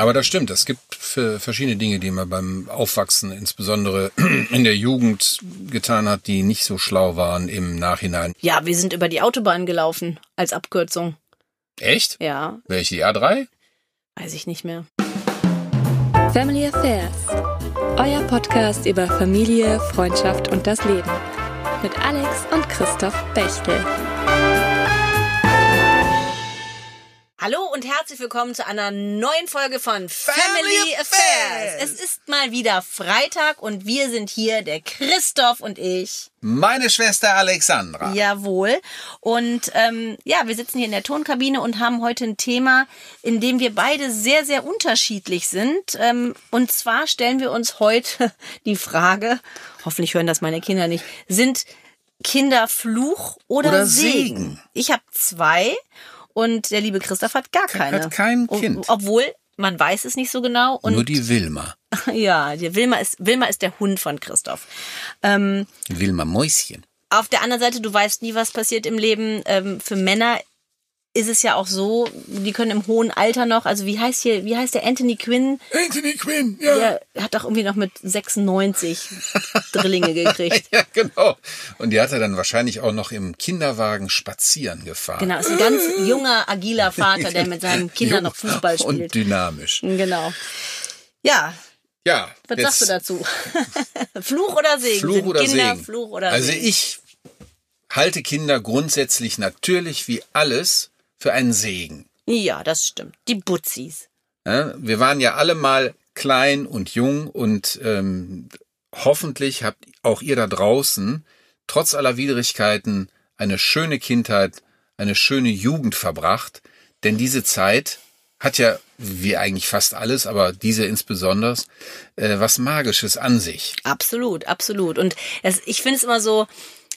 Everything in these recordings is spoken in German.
Aber das stimmt. Es gibt verschiedene Dinge, die man beim Aufwachsen, insbesondere in der Jugend, getan hat, die nicht so schlau waren im Nachhinein. Ja, wir sind über die Autobahn gelaufen als Abkürzung. Echt? Ja. Welche? Die A3? Weiß ich nicht mehr. Family Affairs. Euer Podcast über Familie, Freundschaft und das Leben. Mit Alex und Christoph Bechtel. Hallo und herzlich willkommen zu einer neuen Folge von Family, Affairs. Es ist mal wieder Freitag und wir sind hier, der Christoph und ich. Meine Schwester Alexandra. Jawohl. Und ähm, ja, wir sitzen hier in der Tonkabine und haben heute ein Thema, in dem wir beide sehr, sehr unterschiedlich sind. Ähm, und zwar stellen wir uns heute die Frage, hoffentlich hören das meine Kinder nicht, sind Kinder Fluch oder, Oder Segen? Segen. Ich habe zwei und der liebe Christoph hat gar keine. Hat kein Kind. Obwohl, man weiß es nicht so genau. Und Nur die Wilma. ja, die Wilma ist, Wilma ist der Hund von Christoph. Ähm, Wilma Mäuschen. auf der anderen Seite, du weißt nie, was passiert im Leben. Ähm, für Männer ist es ja auch so, die können im hohen Alter noch, also wie heißt hier, wie heißt der Anthony Quinn? Anthony Quinn, ja. Der hat doch irgendwie noch mit 96 Drillinge gekriegt. Ja, genau. Und die hat er dann wahrscheinlich auch noch im Kinderwagen spazieren gefahren. Genau, ist ein ganz junger, agiler Vater, der mit seinen Kindern noch Fußball Und spielt. dynamisch. Genau. Ja, Ja. was sagst du dazu? Fluch oder Segen? Fluch Sind oder Kinder Segen? Fluch oder also Segen? ich halte Kinder grundsätzlich natürlich wie alles für einen Segen. Ja, das stimmt. Die Butzis. Ja, wir waren ja alle mal klein und jung und ähm, hoffentlich habt auch ihr da draußen trotz aller Widrigkeiten eine schöne Kindheit, eine schöne Jugend verbracht. Denn diese Zeit hat ja, wie eigentlich fast alles, aber diese insbesondere, äh, was Magisches an sich. Absolut, absolut. Und es, ich finde es immer so,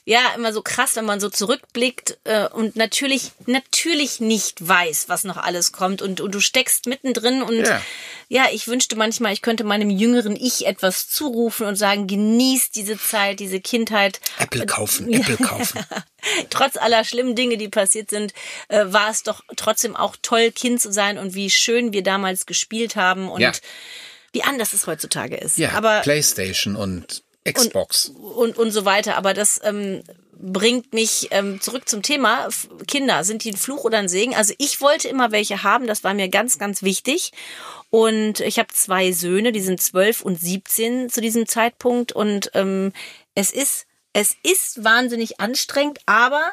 ja, immer so krass, wenn man so zurückblickt äh, und natürlich, natürlich nicht weiß, was noch alles kommt und, und du steckst mittendrin und ja. Ja. ich wünschte manchmal, ich könnte meinem jüngeren Ich etwas zurufen und sagen, genieß diese Zeit, diese Kindheit. Apple kaufen, Apple kaufen. Trotz aller schlimmen Dinge, die passiert sind, äh, war es doch trotzdem auch toll, Kind zu sein und wie schön wir damals gespielt haben und Ja. wie anders es heutzutage ist. Ja, Aber Playstation und Xbox. und, und so weiter. Aber das ähm, bringt mich ähm, zurück zum Thema. Kinder, sind die ein Fluch oder ein Segen? Also ich wollte immer welche haben, das war mir ganz, ganz wichtig. Und ich habe zwei Söhne, die sind zwölf und 17 zu diesem Zeitpunkt. Und ähm, es ist, es ist wahnsinnig anstrengend, aber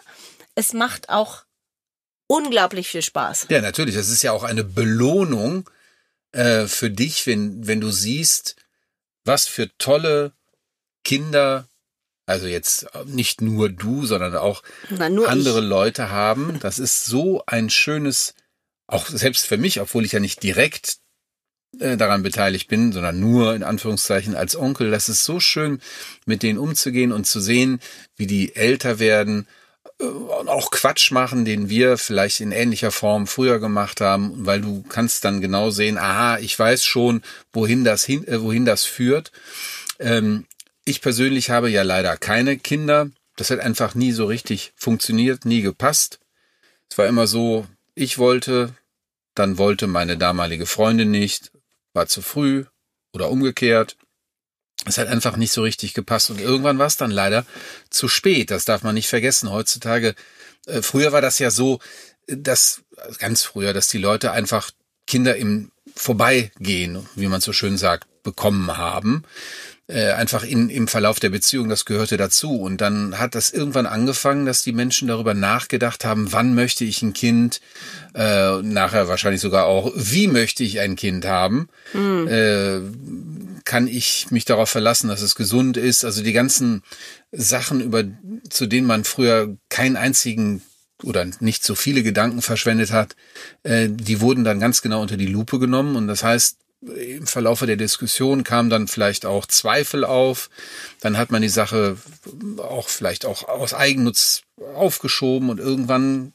es macht auch unglaublich viel Spaß. Ja, natürlich. Das ist ja auch eine Belohnung äh, für dich, wenn, wenn du siehst, was für tolle Kinder, also jetzt nicht nur du, sondern auch Na, nur andere ich. Leute haben. Das ist so ein schönes, auch selbst für mich, obwohl ich ja nicht direkt äh, daran beteiligt bin, sondern nur in Anführungszeichen als Onkel. Das ist so schön, mit denen umzugehen und zu sehen, wie die älter werden äh, und auch Quatsch machen, den wir vielleicht in ähnlicher Form früher gemacht haben, weil du kannst dann genau sehen, aha, ich weiß schon, wohin das hin, äh, wohin das führt. Ähm, ich persönlich habe ja leider keine Kinder. Das hat einfach nie so richtig funktioniert, nie gepasst. Es war immer so, ich wollte, dann wollte meine damalige Freundin nicht, war zu früh oder umgekehrt. Es hat einfach nicht so richtig gepasst und irgendwann war es dann leider zu spät. Das darf man nicht vergessen. Heutzutage, äh, früher war das ja so, dass ganz früher, dass die Leute einfach Kinder im Vorbeigehen, wie man so schön sagt, bekommen haben äh, einfach in, im Verlauf der Beziehung, das gehörte dazu. Und dann hat das irgendwann angefangen, dass die Menschen darüber nachgedacht haben, wann möchte ich ein Kind, äh, nachher wahrscheinlich sogar auch, wie möchte ich ein Kind haben, äh, kann ich mich darauf verlassen, dass es gesund ist. Also die ganzen Sachen, über, zu denen man früher keinen einzigen oder nicht so viele Gedanken verschwendet hat, äh, die wurden dann ganz genau unter die Lupe genommen. Und das heißt, im Verlaufe der Diskussion kamen dann vielleicht auch Zweifel auf. Dann hat man die Sache auch vielleicht auch aus Eigennutz aufgeschoben und irgendwann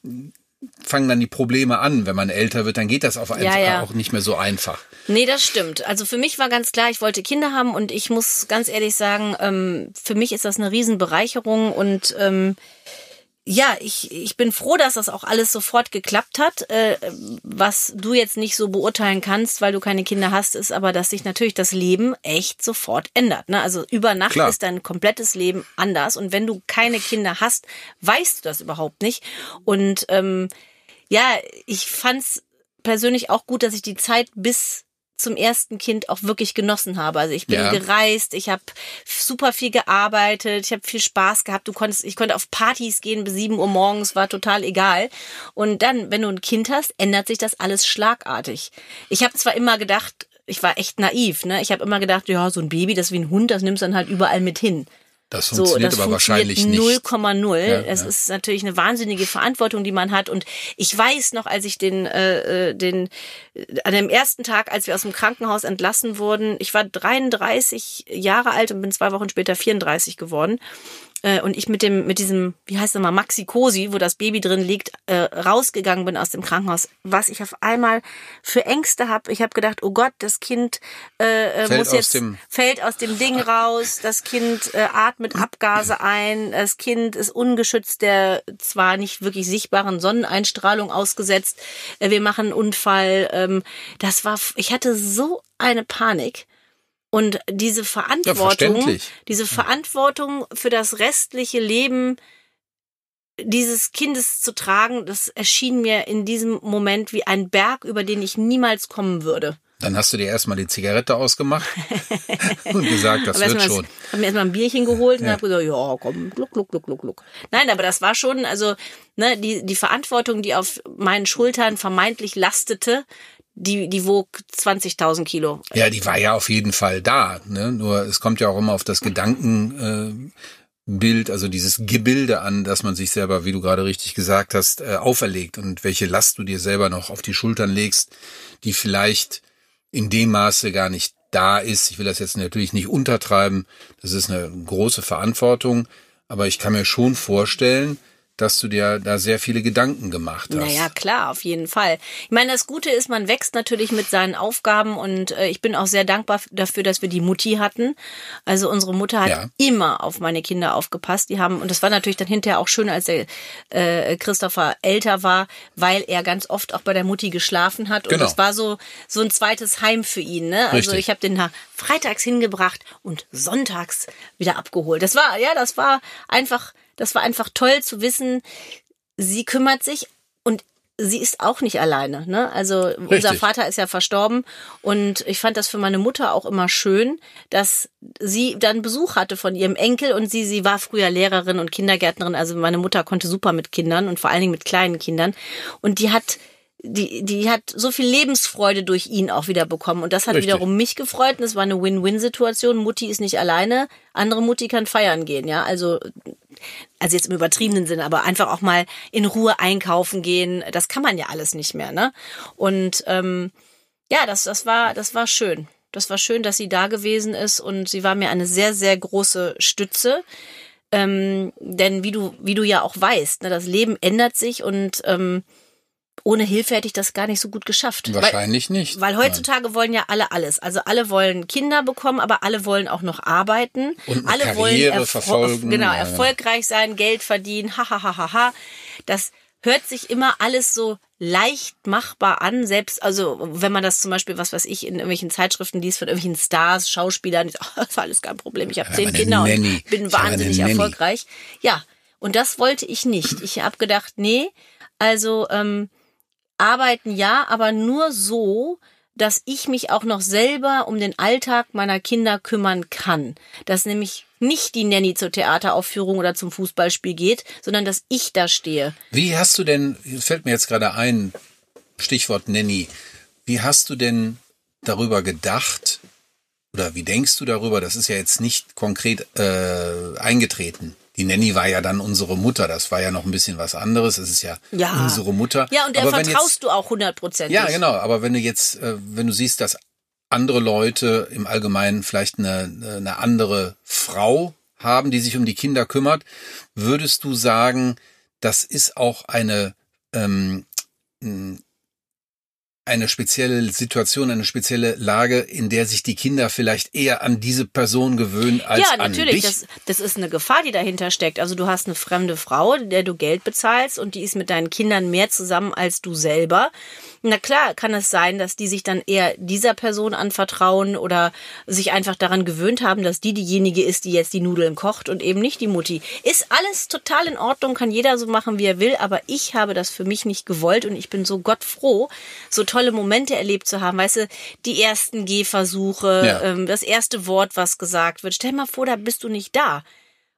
fangen dann die Probleme an. Wenn man älter wird, dann geht das auf einfach ja. auch nicht mehr so einfach. Nee, das stimmt. Also für mich war ganz klar, ich wollte Kinder haben und ich muss ganz ehrlich sagen, ähm, für mich ist das eine Riesenbereicherung und ähm, ja, ich, ich bin froh, dass das auch alles sofort geklappt hat. Äh, was du jetzt nicht so beurteilen kannst, weil du keine Kinder hast, ist aber, dass sich natürlich das Leben echt sofort ändert. Ne? Also über Nacht Klar. ist dein komplettes Leben anders. Und wenn du keine Kinder hast, weißt du das überhaupt nicht. Und ähm, ja, ich fand's persönlich auch gut, dass ich die Zeit bis zum ersten Kind auch wirklich genossen habe. Also ich bin Ja. gereist, ich habe super viel gearbeitet, ich habe viel Spaß gehabt. Du konntest, ich konnte auf Partys gehen bis 7 Uhr morgens, war total egal. Und dann, wenn du ein Kind hast, ändert sich das alles schlagartig. Ich habe zwar immer gedacht, ich war echt naiv, ne? Ich habe immer gedacht, ja, so ein Baby, das ist wie ein Hund, das nimmst du dann halt überall mit hin. Das So, funktioniert das aber wahrscheinlich funktioniert nicht. 0,0. Ja, es ja. ist natürlich eine wahnsinnige Verantwortung, die man hat. Und ich weiß noch, als ich den, äh, äh, den, äh, an dem ersten Tag, als wir aus dem Krankenhaus entlassen wurden, ich war 33 Jahre alt und bin zwei Wochen später 34 geworden. Äh, und ich mit dem, mit diesem, wie heißt das mal, Maxi-Cosi, wo das Baby drin liegt, äh, rausgegangen bin aus dem Krankenhaus. Was ich auf einmal für Ängste habe. Ich habe gedacht, oh Gott, das Kind äh, äh, Fällt muss aus jetzt dem- fällt aus dem Ding raus, das Kind äh, atmet Abgase ein, das Kind ist ungeschützt der zwar nicht wirklich sichtbaren Sonneneinstrahlung ausgesetzt, äh, wir machen einen Unfall. Ähm, das war, ich hatte so eine Panik. Und diese Verantwortung, verständlich. diese Verantwortung für das restliche Leben dieses Kindes zu tragen, das erschien mir in diesem Moment wie ein Berg, über den ich niemals kommen würde. Dann hast du dir erstmal die Zigarette ausgemacht und gesagt, das Aber wird schon. das- Hab mir erstmal ein Bierchen geholt und Ja. hab gesagt, ja, komm, gluck, gluck, gluck, gluck, gluck. Nein, aber das war schon, also, ne, die, die Verantwortung, die auf meinen Schultern vermeintlich lastete, die, die wog 20.000 Kilo. Ja, die war ja auf jeden Fall da. Ne? Nur es kommt ja auch immer auf das Gedankenbild, äh, also dieses Gebilde an, dass man sich selber, wie du gerade richtig gesagt hast, äh, auferlegt und welche Last du dir selber noch auf die Schultern legst, die vielleicht in dem Maße gar nicht da ist. Ich will das jetzt natürlich nicht untertreiben. Das ist eine große Verantwortung. Aber ich kann mir schon vorstellen, dass du dir da sehr viele Gedanken gemacht hast. Naja, klar, auf jeden Fall. Ich meine, das Gute ist, man wächst natürlich mit seinen Aufgaben und äh, ich bin auch sehr dankbar dafür, dass wir die Mutti hatten. Also unsere Mutter hat Ja. immer auf meine Kinder aufgepasst. Die haben, und das war natürlich dann hinterher auch schön, als der äh, Christopher älter war, weil er ganz oft auch bei der Mutti geschlafen hat. Und Genau. das war so, so ein zweites Heim für ihn. Ne? Also Richtig. ich habe den nach freitags hingebracht und sonntags wieder abgeholt. Das war, ja, das war einfach, das war einfach toll zu wissen, sie kümmert sich und sie ist auch nicht alleine. Ne? Also unser Richtig. Vater ist ja verstorben und ich fand das für meine Mutter auch immer schön, dass sie dann Besuch hatte von ihrem Enkel und sie, sie war früher Lehrerin und Kindergärtnerin. Also meine Mutter konnte super mit Kindern und vor allen Dingen mit kleinen Kindern und die hat die, die hat so viel Lebensfreude durch ihn auch wieder bekommen. Und das hat Richtig. wiederum mich gefreut. Und es war eine Win-Win-Situation. Mutti ist nicht alleine. Andere Mutti kann feiern gehen, ja. Also, also jetzt im übertriebenen Sinne, aber einfach auch mal in Ruhe einkaufen gehen. Das kann man ja alles nicht mehr, ne? Und ähm, ja, das, das war, das war schön. Das war schön, dass sie da gewesen ist und sie war mir eine sehr, sehr große Stütze. Ähm, denn wie du, wie du ja auch weißt, ne, das Leben ändert sich und ähm, ohne Hilfe hätte ich das gar nicht so gut geschafft. Weil, Wahrscheinlich nicht. weil heutzutage wollen ja alle alles. Also alle wollen Kinder bekommen, aber alle wollen auch noch arbeiten. Und alle Karriere wollen erfol- verfolgen, Genau, ja. erfolgreich sein, Geld verdienen. Ha, ha, ha, ha, ha. Das hört sich immer alles so leicht machbar an, selbst, also wenn man das zum Beispiel, was weiß ich, in irgendwelchen Zeitschriften liest von irgendwelchen Stars, Schauspielern, oh, das ist alles kein Problem, ich habe zehn Kinder Nanny. und bin Ich wahnsinnig erfolgreich. Ja, und das wollte ich nicht. Ich habe gedacht, nee, also ähm, arbeiten ja, aber nur so, dass ich mich auch noch selber um den Alltag meiner Kinder kümmern kann. Dass nämlich nicht die Nanny zur Theateraufführung oder zum Fußballspiel geht, sondern dass ich da stehe. Wie hast du denn, fällt mir jetzt gerade ein, Stichwort Nanny, wie hast du denn darüber gedacht oder wie denkst du darüber, das ist ja jetzt nicht konkret äh, eingetreten. Die Nanny war ja dann unsere Mutter, das war ja noch ein bisschen was anderes, es ist ja, Ja. unsere Mutter. Ja, und der Aber vertraust jetzt, du auch hundertprozentig. Ja, genau, aber wenn du jetzt, äh, wenn du siehst, dass andere Leute im Allgemeinen vielleicht eine, eine andere Frau haben, die sich um die Kinder kümmert, würdest du sagen, das ist auch eine ähm, eine spezielle Situation, eine spezielle Lage, in der sich die Kinder vielleicht eher an diese Person gewöhnen als ja, an natürlich. dich? Das, das ist eine Gefahr, die dahinter steckt. Also du hast eine fremde Frau, der du Geld bezahlst und die ist mit deinen Kindern mehr zusammen als du selber. Na klar, kann es sein, dass die sich dann eher dieser Person anvertrauen oder sich einfach daran gewöhnt haben, dass die diejenige ist, die jetzt die Nudeln kocht und eben nicht die Mutti. Ist alles total in Ordnung, kann jeder so machen, wie er will, aber ich habe das für mich nicht gewollt und ich bin so gottfroh, so tolle Momente erlebt zu haben. Weißt du, die ersten Gehversuche, Ja. ähm, das erste Wort, was gesagt wird. Stell mal vor, da bist du nicht da.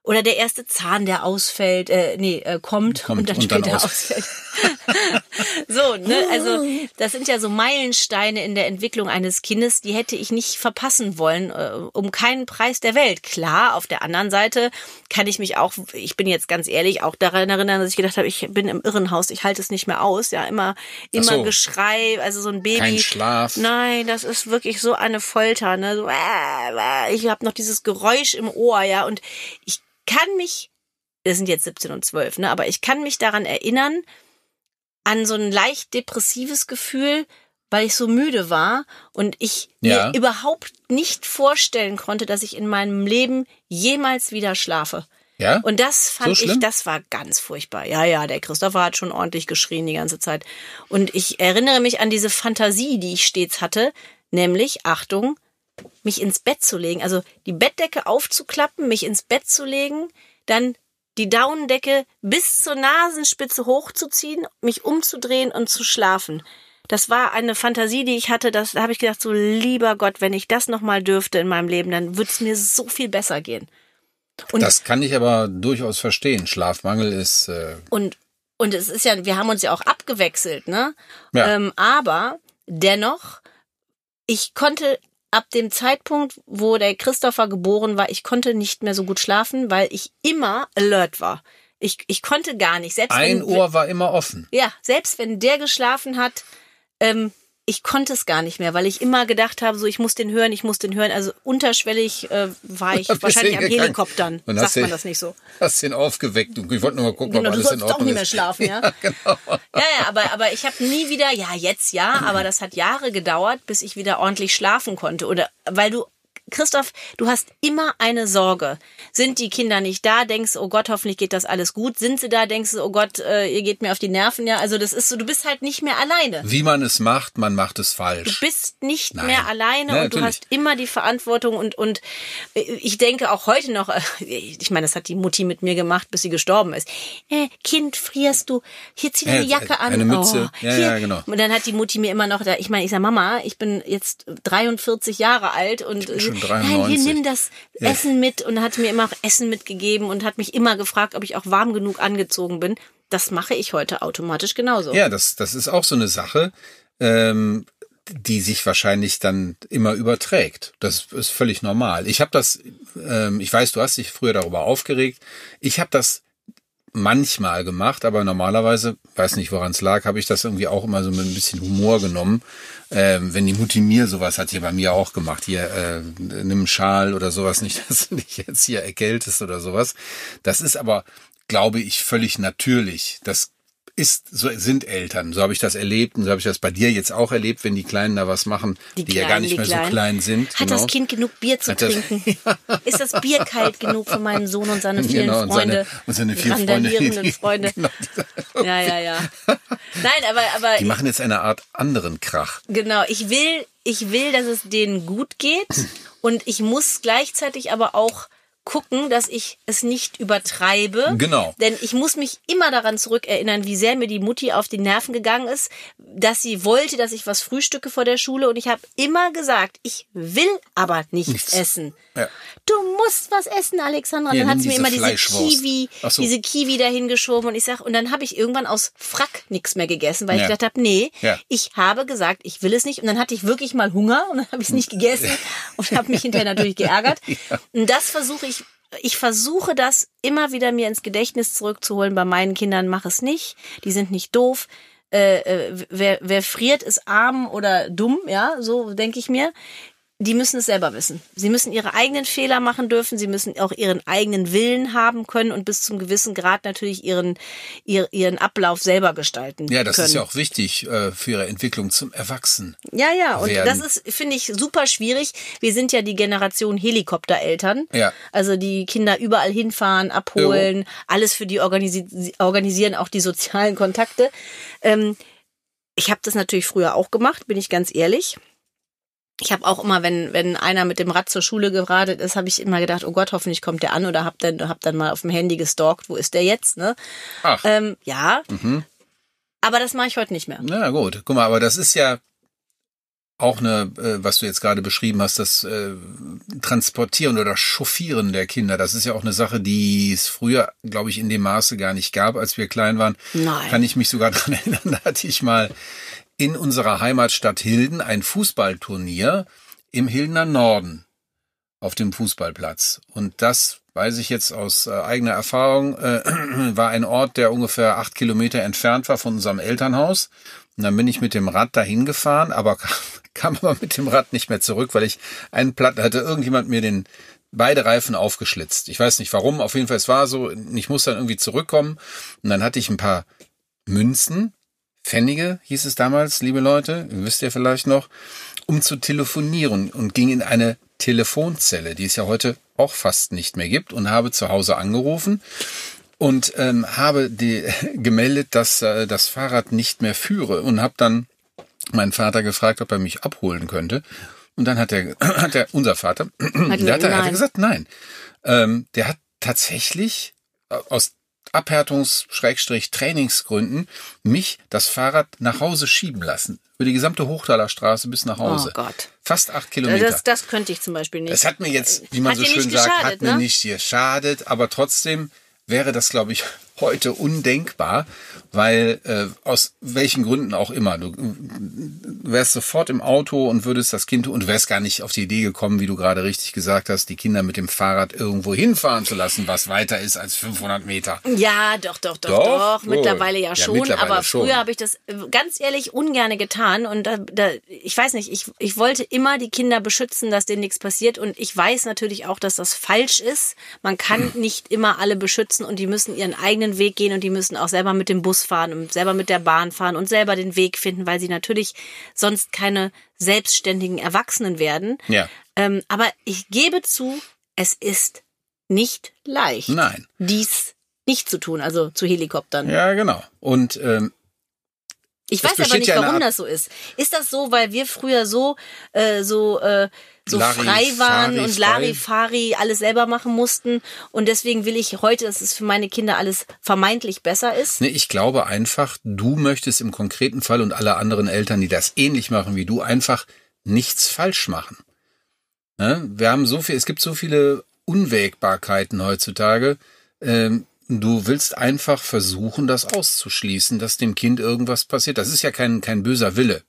Oder der erste Zahn, der ausfällt, äh, nee, äh, kommt, Kommt und dann und dann später aus- ausfällt. so, ne, also das sind ja so Meilensteine in der Entwicklung eines Kindes, die hätte ich nicht verpassen wollen, äh, um keinen Preis der Welt. Klar, auf der anderen Seite kann ich mich auch, ich bin jetzt ganz ehrlich, auch daran erinnern, dass ich gedacht habe, ich bin im Irrenhaus, ich halte es nicht mehr aus, ja, immer, immer so. Geschrei, also so ein Baby. Kein Schlaf. Nein, das ist wirklich so eine Folter, ne, so, äh, äh, ich habe noch dieses Geräusch im Ohr, ja, und ich kann mich, das sind jetzt 17 und 12, ne, aber ich kann mich daran erinnern, an so ein leicht depressives Gefühl, weil ich so müde war und ich Ja. mir überhaupt nicht vorstellen konnte, dass ich in meinem Leben jemals wieder schlafe. Ja? Und das fand So ich, das war ganz furchtbar. Ja, ja, der Christopher hat schon ordentlich geschrien die ganze Zeit. Und ich erinnere mich an diese Fantasie, die ich stets hatte, nämlich, Achtung, mich ins Bett zu legen, also die Bettdecke aufzuklappen, mich ins Bett zu legen, dann die Daunendecke bis zur Nasenspitze hochzuziehen, mich umzudrehen und zu schlafen. Das war eine Fantasie, die ich hatte, das da habe ich gedacht, so lieber Gott, wenn ich das nochmal dürfte in meinem Leben, dann würde es mir so viel besser gehen. Und das kann ich aber durchaus verstehen. Schlafmangel ist äh, Und, und es ist ja, wir haben uns ja auch abgewechselt, ne? Ja. Ähm, aber dennoch, ich konnte ab dem Zeitpunkt, wo der Christopher geboren war, ich konnte nicht mehr so gut schlafen, weil ich immer alert war. Ich, ich konnte gar nicht. Selbst ein wenn, Ohr war immer offen. Ja, selbst wenn der geschlafen hat, ähm, ich konnte es gar nicht mehr, weil ich immer gedacht habe, so ich muss den hören, ich muss den hören. Also unterschwellig äh, war ich wahrscheinlich am Helikoptern. und Sagt man das nicht so? Hast den aufgeweckt. Und ich wollte nur mal gucken, Genau, ob du alles in Ordnung doch nicht mehr ist. schlafen, ja? genau. Ja, ja, aber, aber ich habe nie wieder, ja, jetzt ja, aber das hat Jahre gedauert, bis ich wieder ordentlich schlafen konnte. Oder weil du, Christoph, du hast immer eine Sorge. Sind die Kinder nicht da, denkst du, oh Gott, hoffentlich geht das alles gut. Sind sie da, denkst du, oh Gott, äh, ihr geht mir auf die Nerven, ja. Also das ist so, du bist halt nicht mehr alleine. Wie man es macht, man macht es Du falsch. bist nicht Nein. mehr alleine Ja, und du hast immer die Verantwortung und und äh, ich denke auch heute noch, äh, ich meine, das hat die Mutti mit mir gemacht, bis sie gestorben ist. Äh, kind, frierst du? Hier zieh deine Ja, Jacke an. eine Mütze. Oh, Ja, hier. ja, genau. Und dann hat die Mutti mir immer noch, da, ich meine, ich sag Mama, ich bin jetzt 43 Jahre alt und 93. nein, hier nimm das Ja. Essen mit und hat mir immer auch Essen mitgegeben und hat mich immer gefragt, ob ich auch warm genug angezogen bin. Das mache ich heute automatisch genauso. Ja, das, das ist auch so eine Sache, ähm, die sich wahrscheinlich dann immer überträgt. Das ist völlig normal. Ich habe das, ähm, ich weiß, du hast dich früher darüber aufgeregt. Ich habe das manchmal gemacht, aber normalerweise, weiß nicht, woran es lag, habe ich das irgendwie auch immer so mit ein bisschen Humor genommen. Ähm, wenn die Mutti mir sowas hat hier bei mir auch gemacht, hier äh, nimm einen Schal oder sowas, nicht, dass du dich jetzt hier erkältest oder sowas. Das ist aber, glaube ich, völlig natürlich. Das ist, so sind Eltern. So habe ich das erlebt und so habe ich das bei dir jetzt auch erlebt, wenn die Kleinen da was machen, die, ja gar Kleinen, nicht die mehr so Kleinen. klein sind. Hat genau. das Kind genug Bier zu trinken? Ist das Bier kalt genug für meinen Sohn und seine vielen Genau, und Freunde? seine- und seine die vier Freunde, die- Freunde. genau, Ja, ja, ja. Nein, aber, aber Die machen jetzt eine Art anderen Krach. genau, ich will, ich will, dass es denen gut geht und ich muss gleichzeitig aber auch gucken, dass ich es nicht übertreibe. Genau. Denn ich muss mich immer daran zurückerinnern, wie sehr mir die Mutti auf die Nerven gegangen ist, dass sie wollte, dass ich was frühstücke vor der Schule und ich habe immer gesagt, ich will aber nichts, Nichts. essen. Ja. Du musst was essen, Alexandra. Und Hier, dann hat sie mir immer diese. Kiwi, so. diese Kiwi dahingeschoben und ich sag, und dann habe ich irgendwann aus Frack nichts mehr gegessen, weil Ja. ich gedacht habe, nee, Ja. ich habe gesagt, ich will es nicht. Und dann hatte ich wirklich mal Hunger und dann habe ich es nicht gegessen und habe mich hinterher natürlich geärgert. Und das versuche ich, ich versuche das immer wieder mir ins Gedächtnis zurückzuholen. Bei meinen Kindern mach es nicht. Die sind nicht doof. Äh, äh, wer, wer friert, ist arm oder dumm, ja, so denke ich mir. Die müssen es selber wissen. Sie müssen ihre eigenen Fehler machen dürfen, sie müssen auch ihren eigenen Willen haben können und bis zum gewissen Grad natürlich ihren, ihren Ablauf selber gestalten Ja, das können. ist ja auch wichtig äh, für ihre Entwicklung zum Erwachsenen. Ja, ja, und werden. das ist, finde ich, super schwierig. Wir sind ja die Generation Helikoptereltern. Ja. Also die Kinder überall hinfahren, abholen, alles für die organisi organisieren, auch die sozialen Kontakte. Ähm, ich habe das natürlich früher auch gemacht, bin ich ganz ehrlich. Ich habe auch immer, wenn wenn einer mit dem Rad zur Schule geradet ist, habe ich immer gedacht, oh Gott, hoffentlich kommt der an oder hab dann hab dann mal auf dem Handy gestalkt, wo ist der jetzt, ne? Ach, Ähm, ja. mhm. Aber das mache ich heute nicht mehr. na gut. Guck mal, aber das ist ja auch eine, äh, was du jetzt gerade beschrieben hast, das äh, Transportieren oder Chauffieren der Kinder. Das ist ja auch eine Sache, die es früher, glaube ich, in dem Maße gar nicht gab, als wir klein waren. Nein. Kann ich mich sogar dran erinnern, da hatte ich mal in unserer Heimatstadt Hilden ein Fußballturnier im Hildener Norden auf dem Fußballplatz. Und das weiß ich jetzt aus äh, eigener Erfahrung, äh, war ein Ort, der ungefähr acht Kilometer entfernt war von unserem Elternhaus. Und dann bin ich mit dem Rad dahin gefahren, aber kam, kam aber mit dem Rad nicht mehr zurück, weil ich einen Platten hatte irgendjemand mir den beide Reifen aufgeschlitzt. Ich weiß nicht warum, auf jeden Fall es war so, ich muss dann irgendwie zurückkommen und dann hatte ich ein paar Münzen, Pfennige hieß es damals, liebe Leute, wisst ihr vielleicht noch, um zu telefonieren und ging in eine Telefonzelle, die es ja heute auch fast nicht mehr gibt und habe zu Hause angerufen und ähm, habe die, gemeldet, dass äh, das Fahrrad nicht mehr führe und habe dann meinen Vater gefragt, ob er mich abholen könnte. Und dann hat er, hat er unser Vater, der hat, er- hat er gesagt, nein. Ähm, der hat tatsächlich äh, aus Abhärtungs-Trainingsgründen mich das Fahrrad nach Hause schieben lassen. Über die gesamte Hochtaler Straße bis nach Hause. Oh Gott. Fast acht Kilometer. Das, das könnte ich zum Beispiel nicht. Es hat mir jetzt, wie man Hat so schön sagt, hat mir ne? nicht geschadet, aber trotzdem wäre das, glaube ich, heute undenkbar, weil äh, aus welchen Gründen auch immer, du, wärst sofort im Auto und würdest das Kind und wärst gar nicht auf die Idee gekommen, wie du gerade richtig gesagt hast, die Kinder mit dem Fahrrad irgendwo hinfahren zu lassen, was weiter ist als 500 Meter. Ja, doch, doch, doch, Doch? doch. Mittlerweile ja Ja, schon. mittlerweile aber schon. früher habe ich das äh, ganz ehrlich ungerne getan. Und da, da, ich weiß nicht, ich, ich wollte immer die Kinder beschützen, dass denen nichts passiert. Und ich weiß natürlich auch, dass das falsch ist. Man kann nicht immer alle beschützen und die müssen ihren eigenen Weg gehen und die müssen auch selber mit dem Bus fahren und selber mit der Bahn fahren und selber den Weg finden, weil sie natürlich sonst keine selbstständigen Erwachsenen werden. Ja. Ähm, aber ich gebe zu, es ist nicht leicht, Nein. dies nicht zu tun, also zu Helikoptern. Ja, genau. Und ähm, Ich weiß aber nicht, warum das so ist. Ist das so, weil wir früher so äh, so äh, so frei waren und? Larifari alles selber machen mussten und deswegen will ich heute, dass es für meine Kinder alles vermeintlich besser ist? Nee, ich glaube einfach, du möchtest im konkreten Fall und alle anderen Eltern, die das ähnlich machen wie du, einfach nichts falsch machen. Ne? Wir haben so viel, es gibt so viele Unwägbarkeiten heutzutage. Ähm, du willst einfach versuchen, das auszuschließen, dass dem Kind irgendwas passiert. Das ist ja kein, kein böser Wille.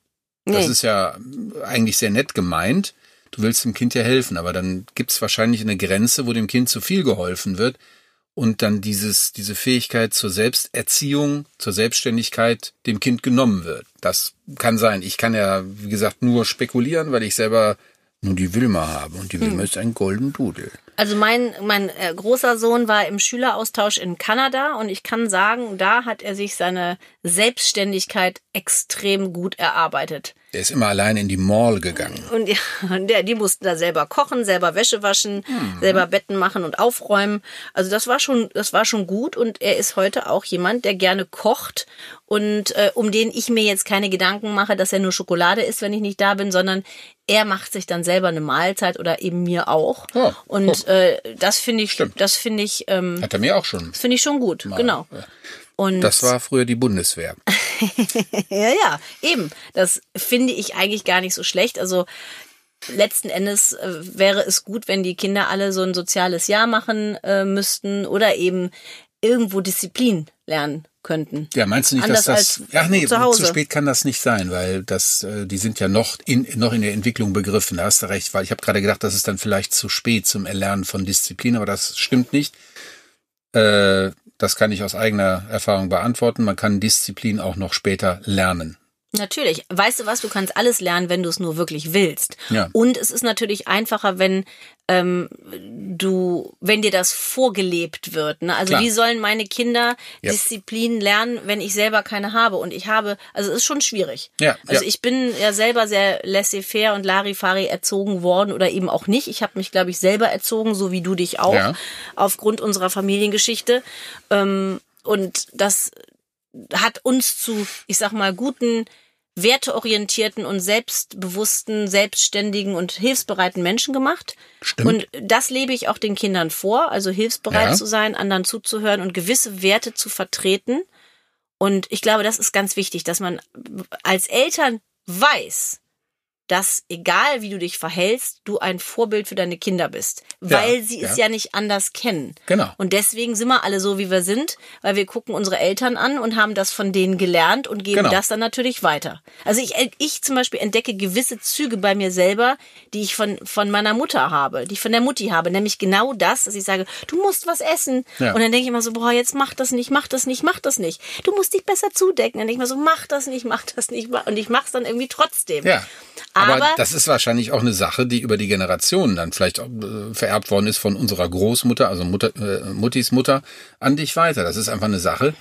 Das Nee. ist ja eigentlich sehr nett gemeint. Du willst dem Kind ja helfen, aber dann gibt's wahrscheinlich eine Grenze, wo dem Kind zu viel geholfen wird und dann dieses, diese Fähigkeit zur Selbsterziehung, zur Selbstständigkeit dem Kind genommen wird. Das kann sein. Ich kann ja, wie gesagt, nur spekulieren, weil ich selber nur die Wilma habe und die Wilma ist ein Golden Doodle. Also mein, mein äh, großer Sohn war im Schüleraustausch in Kanada und ich kann sagen, da hat er sich seine Selbstständigkeit extrem gut erarbeitet. Der ist immer allein in die Mall gegangen. Und ja, und der, die mussten da selber kochen, selber Wäsche waschen, selber Betten machen und aufräumen. Also das war schon, das war schon gut. Und er ist heute auch jemand, der gerne kocht und äh, um den ich mir jetzt keine Gedanken mache, dass er nur Schokolade isst, wenn ich nicht da bin, sondern er macht sich dann selber eine Mahlzeit oder eben mir auch. Oh, und äh, das finde ich, Stimmt. das finde ich, ähm, Hat er mir auch schon. finde ich schon gut. Genau. Und Das war früher die Bundeswehr. ja, ja, eben. Das finde ich eigentlich gar nicht so schlecht. Also letzten Endes äh, wäre es gut, wenn die Kinder alle so ein soziales Jahr machen äh, müssten oder eben irgendwo Disziplin lernen könnten. Ja, meinst du nicht, Anders dass das? Ach nee, zu zu spät kann das nicht sein, weil das, äh, die sind ja noch in noch in der Entwicklung begriffen. Da hast du recht, weil ich habe gerade gedacht, das ist dann vielleicht zu spät zum Erlernen von Disziplin, aber das stimmt nicht. Äh, das kann ich aus eigener Erfahrung beantworten. Man kann Disziplin auch noch später lernen. Natürlich. Weißt du was, du kannst alles lernen, wenn du es nur wirklich willst. Ja. Und es ist natürlich einfacher, wenn ähm, du, wenn dir das vorgelebt wird. Ne? Also Klar. wie sollen meine Kinder Ja. Disziplin lernen, wenn ich selber keine habe? Und ich habe, also es ist schon schwierig. Ja, Also ja. ich bin ja selber sehr laissez-faire und Larifari erzogen worden oder eben auch nicht. Ich habe mich, glaube ich, selber erzogen, so wie du dich auch, Ja. aufgrund unserer Familiengeschichte. Ähm, und das hat uns zu, ich sag mal, guten, werteorientierten und selbstbewussten, selbstständigen und hilfsbereiten Menschen gemacht. Stimmt. Und das lebe ich auch den Kindern vor, also hilfsbereit Ja. zu sein, anderen zuzuhören und gewisse Werte zu vertreten. Und ich glaube, das ist ganz wichtig, dass man als Eltern weiß, dass egal wie du dich verhältst, du ein Vorbild für deine Kinder bist, weil sie es ja. ja nicht anders kennen. Genau. Und deswegen sind wir alle so, wie wir sind, weil wir gucken unsere Eltern an und haben das von denen gelernt und geben Genau. das dann natürlich weiter. Also ich, ich zum Beispiel entdecke gewisse Züge bei mir selber, die ich von, von meiner Mutter habe, die ich von der Mutti habe, nämlich genau das, dass ich sage, du musst was essen. Ja. Und dann denke ich immer so, boah, jetzt mach das nicht, mach das nicht, mach das nicht. Du musst dich besser zudecken. Dann denke ich mir so, mach das nicht, mach das nicht. Und ich mach's dann irgendwie trotzdem. Ja. Aber, Aber- das ist wahrscheinlich auch eine Sache, die über die Generationen dann vielleicht auch, äh, vererbt worden ist von unserer Großmutter, also Mutter, äh, Muttis Mutter, an dich weiter. Das ist einfach eine Sache,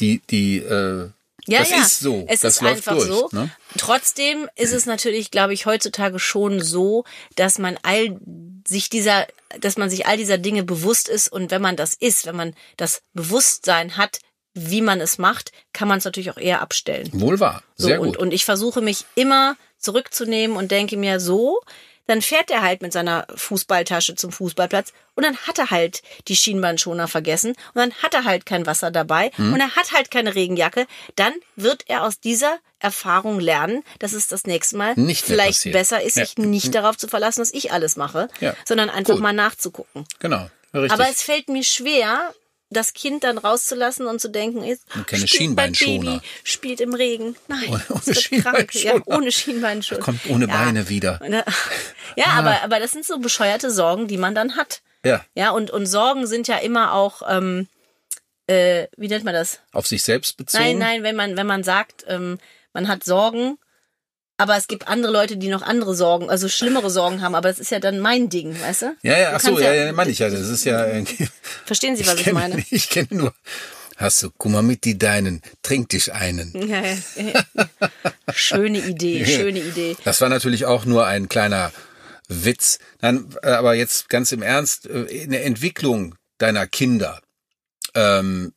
die, die, äh, Ja, das ja. ist so. Es das ist läuft einfach durch. so. Ne? Trotzdem ist es natürlich, glaube ich, heutzutage schon so, dass man all sich dieser, dass man sich all dieser Dinge bewusst ist und wenn man das ist, wenn man das Bewusstsein hat, wie man es macht, kann man es natürlich auch eher abstellen. Wohl wahr. So, Sehr und, gut. und ich versuche mich immer zurückzunehmen und denke mir so, dann fährt er halt mit seiner Fußballtasche zum Fußballplatz und dann hat er halt die Schienbeinschoner vergessen und dann hat er halt kein Wasser dabei Hm. und er hat halt keine Regenjacke. Dann wird er aus dieser Erfahrung lernen, dass es das nächste Mal Nicht vielleicht passiert. besser ist, Ja. sich nicht darauf zu verlassen, dass ich alles mache, Ja. sondern einfach Gut. mal nachzugucken. genau. Richtig. Aber es fällt mir schwer, das Kind dann rauszulassen und zu denken, Und keine Schienbeinschoner. Baby, spielt im Regen. Nein, Ohne- ohne krank. Ja, Schienbeinschoner. ohne Schienbeinschoner. Kommt ohne ja. Beine wieder. Ja, aber, aber das sind so bescheuerte Sorgen, die man dann hat. Ja. Ja, und, und Sorgen sind ja immer auch, ähm, äh, wie nennt man das? Auf sich selbst bezogen. Nein, nein, wenn man, wenn man sagt, ähm, man hat Sorgen, aber es gibt andere Leute, die noch andere Sorgen, also schlimmere Sorgen haben, aber das ist ja dann mein Ding, weißt du? Ja, ja, ach so, ja, ja, meine ich ja. Das ist ja. äh, Verstehen Sie, was ich, kenne, meine? Ich kenne nur. Hast du, guck mal mit die deinen, trink dich einen. Ja, ja, ja. Schöne Idee, schöne Idee. Das war natürlich auch nur ein kleiner Witz. Nein, äh, aber jetzt ganz im Ernst, äh, in der Entwicklung deiner Kinder, ähm,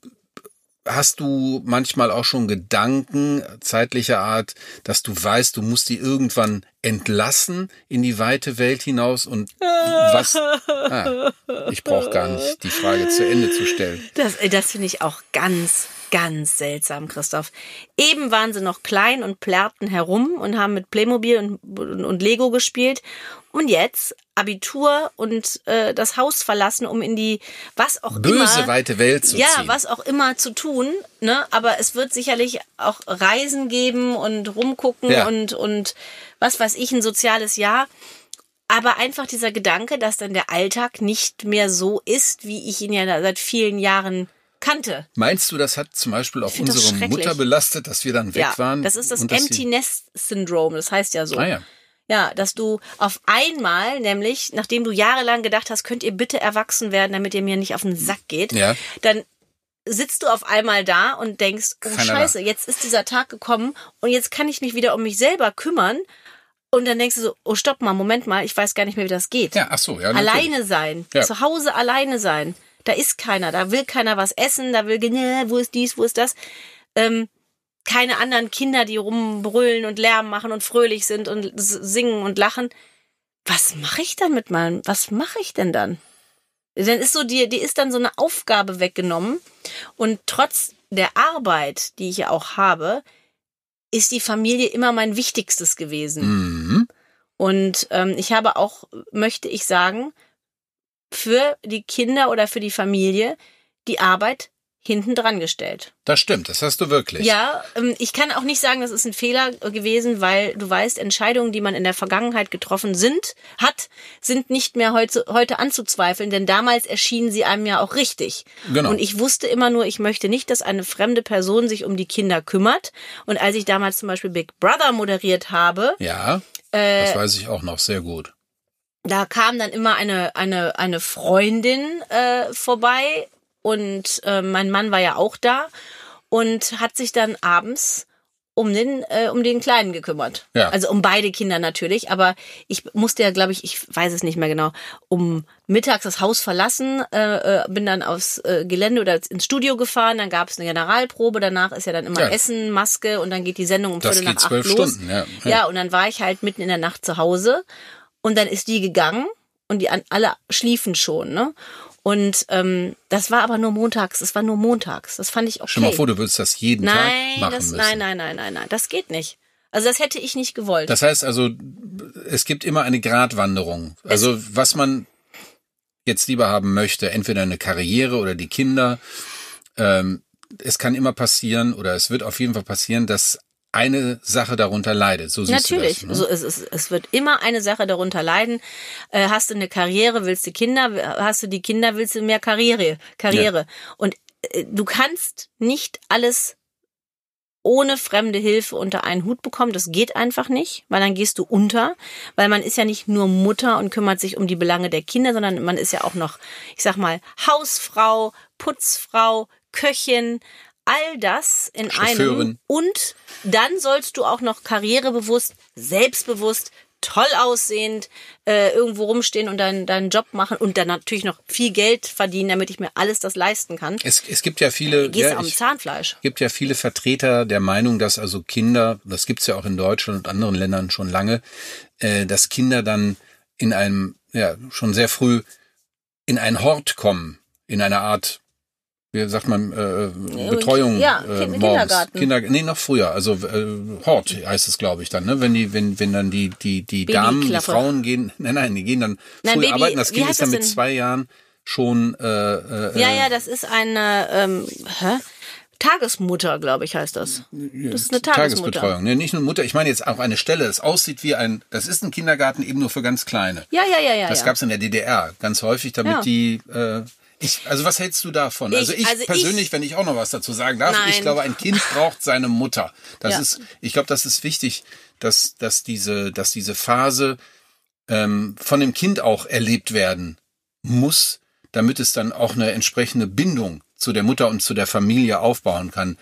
hast du manchmal auch schon Gedanken zeitlicher Art, dass du weißt, du musst die irgendwann entlassen in die weite Welt hinaus und was? Ah, ich brauche gar nicht die Frage zu Ende zu stellen. Das, äh, das finde ich auch ganz, ganz seltsam, Christoph. Eben waren sie noch klein und plärrten herum und haben mit Playmobil und, und, und Lego gespielt. Und jetzt Abitur und äh, das Haus verlassen, um in die was auch Böse immer. weite Welt zu ja, ziehen. was auch immer zu tun, ne? Aber es wird sicherlich auch Reisen geben und rumgucken Ja. und und was weiß ich, ein soziales Jahr. Aber einfach dieser Gedanke, dass dann der Alltag nicht mehr so ist, wie ich ihn ja seit vielen Jahren kannte. Meinst du, das hat zum Beispiel auch unsere. Mutter belastet, dass wir dann weg ja, waren? das ist das Empty Nest Syndrome, das heißt ja so. Ah ja. Ja, dass du auf einmal, nämlich, nachdem du jahrelang gedacht hast, könnt ihr bitte erwachsen werden, damit ihr mir nicht auf den Sack geht, Ja. dann sitzt du auf einmal da und denkst, oh Keiner scheiße, jetzt ist dieser Tag gekommen und jetzt kann ich mich wieder um mich selber kümmern. Und dann denkst du so, oh stopp mal, Moment mal, ich weiß gar nicht mehr, wie das geht. Ja, ach so, ja. natürlich. alleine sein, Ja. zu Hause alleine sein. Da ist keiner, da will keiner was essen, da will, ne, wo ist dies, wo ist das. Ähm, keine anderen Kinder, die rumbrüllen und Lärm machen und fröhlich sind und singen und lachen. Was mache ich dann mit meinem, was mache ich denn dann? Dann ist so, die, die ist dann so eine Aufgabe weggenommen. Und trotz der Arbeit, die ich ja auch habe, ist die Familie immer mein Wichtigstes gewesen. Mhm. Und ähm, ich habe auch, möchte ich sagen, für die Kinder oder für die Familie die Arbeit hinten dran gestellt. Das stimmt, das hast du wirklich. Ja, ähm, ich kann auch nicht sagen, das ist ein Fehler gewesen, weil du weißt, Entscheidungen, die man in der Vergangenheit getroffen sind, hat, sind nicht mehr heute, heute anzuzweifeln, denn damals erschienen sie einem ja auch richtig. Genau. Und ich wusste immer nur, ich möchte nicht, dass eine fremde Person sich um die Kinder kümmert. Und als ich damals zum Beispiel Big Brother moderiert habe, Ja, Äh, das weiß ich auch noch sehr gut. da kam dann immer eine eine eine Freundin äh, vorbei und äh, mein Mann war ja auch da und hat sich dann abends um den äh, um den Kleinen gekümmert. Ja. Also um beide Kinder natürlich, aber ich musste ja, glaube ich, ich weiß es nicht mehr genau, um mittags das Haus verlassen, äh, äh, bin dann aufs äh, Gelände oder ins Studio gefahren, dann gab es eine Generalprobe, danach ist ja dann immer Ja. Essen, Maske und dann geht die Sendung um Das Viertel nach acht los. Stunden, ja. ja, und dann war ich halt mitten in der Nacht zu Hause und dann ist die gegangen und die an, alle schliefen schon, ne? Und ähm, das war aber nur montags, das war nur montags. Das fand ich okay. Stell mal vor, du würdest das jeden nein, Tag machen das, müssen. nein, nein, nein, nein, nein, das geht nicht. Also das hätte ich nicht gewollt. Das heißt also, es gibt immer eine Gratwanderung. Also was man jetzt lieber haben möchte, entweder eine Karriere oder die Kinder. Ähm, es kann immer passieren oder es wird auf jeden Fall passieren, dass eine Sache darunter leidet. So siehst Natürlich, du das. Ne? so ist es. Es wird immer eine Sache darunter leiden. Äh, hast du eine Karriere, willst du Kinder, hast du die Kinder, willst du mehr Karriere, Karriere. Und äh, du kannst nicht alles ohne fremde Hilfe unter einen Hut bekommen. Das geht einfach nicht, weil dann gehst du unter, weil man ist ja nicht nur Mutter und kümmert sich um die Belange der Kinder, sondern man ist ja auch noch, ich sag mal, Hausfrau, Putzfrau, Köchin, all das in einem. Chauffeurin. Und dann sollst du auch noch karrierebewusst, selbstbewusst, toll aussehend äh, irgendwo rumstehen und deinen, deinen Job machen und dann natürlich noch viel Geld verdienen, damit ich mir alles das leisten kann. Es, es gibt ja viele, Gehst ja, am Zahnfleisch. gibt ja viele Vertreter der Meinung, dass also Kinder, das gibt's ja auch in Deutschland und anderen Ländern schon lange, äh, dass Kinder dann in einem, ja, schon sehr früh in einen Hort kommen, in eine Art, wie sagt man, äh, Betreuung ja, äh, morgens. Kindergarten. Kinder, nee, noch früher, also äh, Hort heißt es, glaube ich, dann, ne? Wenn die, wenn, wenn dann die, die, die Damen, die. Frauen gehen, nein, nein, die gehen dann Nein, früh Baby- arbeiten. Das Kind ist dann mit denn? zwei Jahren schon äh, äh, Ja, ja, das ist eine ähm, hä? Tagesmutter, glaube ich, heißt das. Das ist eine Tagesmutter. Tagesbetreuung. Nee, nicht nur Mutter, ich meine jetzt auch eine Stelle, das aussieht wie ein, das ist ein Kindergarten eben nur für ganz Kleine. Ja, ja, ja, ja. Das ja. gab's in der DDR ganz häufig, damit Ja. die, äh, ich, also was hältst du davon? also Ich- ich also ich- persönlich, wenn ich auch noch was dazu sagen darf, ich Nein. glaube, ein Kind braucht seine Mutter. Das Ja. ist, ich glaube, das ist wichtig, dass, dass diese, dass diese Phase ähm, von dem Kind auch erlebt werden muss, damit es dann auch eine entsprechende Bindung zu der Mutter und zu der Familie aufbauen kann.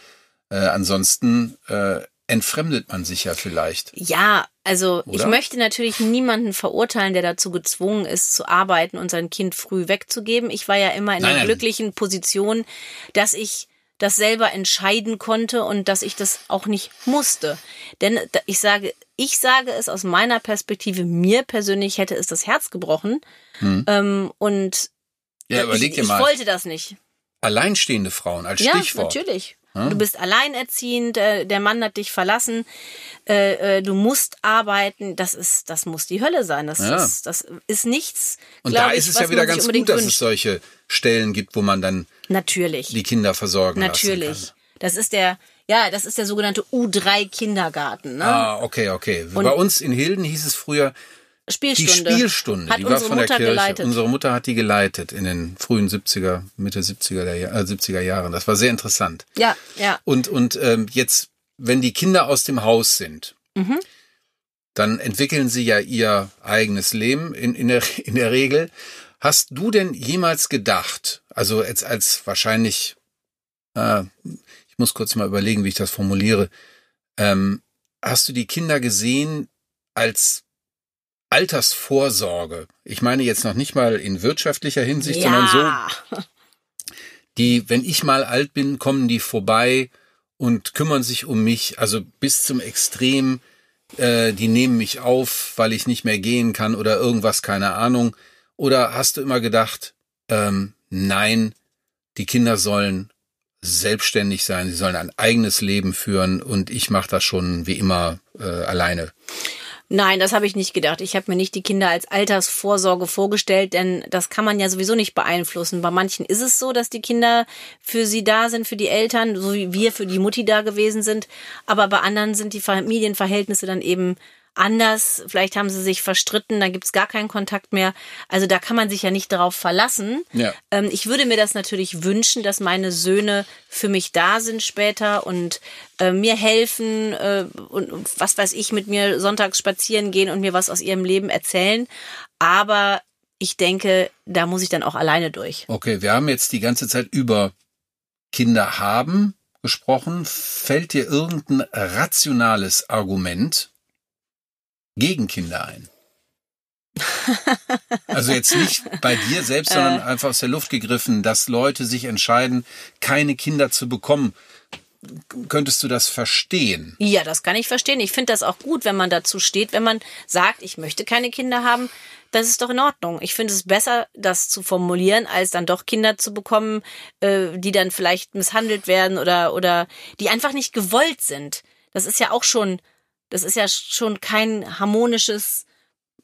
Äh, ansonsten äh, entfremdet man sich ja vielleicht. Ja, also ich Oder? möchte natürlich niemanden verurteilen, der dazu gezwungen ist, zu arbeiten und sein Kind früh wegzugeben. Ich war ja immer in Nein, der nein. glücklichen Position, dass ich das selber entscheiden konnte und dass ich das auch nicht musste. Denn ich sage, ich sage es aus meiner Perspektive, mir persönlich hätte es das Herz gebrochen. Ähm, und Hm. Ja, ich, überleg dir ich mal. wollte das nicht. Alleinstehende Frauen als Ja, Stichwort. natürlich. Du bist alleinerziehend, äh, der Mann hat dich verlassen, äh, äh, du musst arbeiten, das ist, das muss die Hölle sein. Das, Ja. das, das ist nichts. Und da ich, ist es was ja wieder ganz gut, dass es solche Stellen gibt, wo man dann Natürlich. die Kinder versorgen lassen Natürlich. Das ist der, ja, das ist der sogenannte U3 Kindergarten, ne? kann. Ah, okay, okay. Bei uns in Hilden hieß es früher die Spielstunde. Spielstunde. Hat die war unsere von der Mutter Kirche. geleitet. Unsere Mutter hat die geleitet in den frühen 70er, Mitte 70er, der, Jahr- äh, 70er Jahren. Das war sehr interessant. Ja, ja. Und, und ähm, jetzt, wenn die Kinder aus dem Haus sind, Mhm. dann entwickeln sie ja ihr eigenes Leben in, in, der, in der Regel. Hast du denn jemals gedacht, also jetzt als wahrscheinlich, äh, ich muss kurz mal überlegen, wie ich das formuliere, ähm, hast du die Kinder gesehen als Altersvorsorge? Ich meine jetzt noch nicht mal in wirtschaftlicher Hinsicht, sondern so, ja. die, wenn ich mal alt bin, kommen die vorbei und kümmern sich um mich, also bis zum Extrem, äh, die nehmen mich auf, weil ich nicht mehr gehen kann oder irgendwas, keine Ahnung. Oder hast du immer gedacht, ähm, nein, die Kinder sollen selbstständig sein, sie sollen ein eigenes Leben führen und ich mache das schon wie immer äh, alleine. Nein, das habe ich nicht gedacht. Ich habe mir nicht die Kinder als Altersvorsorge vorgestellt, denn das kann man ja sowieso nicht beeinflussen. Bei manchen ist es so, dass die Kinder für sie da sind, für die Eltern, so wie wir für die Mutti da gewesen sind. Aber bei anderen sind die Familienverhältnisse dann eben anders, vielleicht haben sie sich verstritten, dann gibt's gar keinen Kontakt mehr. Also da kann man sich ja nicht darauf verlassen. Ja. Ähm, ich würde mir das natürlich wünschen, dass meine Söhne für mich da sind später und äh, mir helfen äh, und, und was weiß ich, mit mir sonntags spazieren gehen und mir was aus ihrem Leben erzählen. Aber ich denke, da muss ich dann auch alleine durch. Okay, wir haben jetzt die ganze Zeit über Kinder haben gesprochen. Fällt dir irgendein rationales Argument gegen Kinder ein? Also jetzt nicht bei dir selbst, sondern einfach aus der Luft gegriffen, dass Leute sich entscheiden, keine Kinder zu bekommen. Könntest du das verstehen? Ja, das kann ich verstehen. Ich finde das auch gut, wenn man dazu steht, wenn man sagt, ich möchte keine Kinder haben. Das ist doch in Ordnung. Ich finde es besser, das zu formulieren, als dann doch Kinder zu bekommen, äh, die dann vielleicht misshandelt werden oder, oder die einfach nicht gewollt sind. Das ist ja auch schon, das ist ja schon kein harmonisches,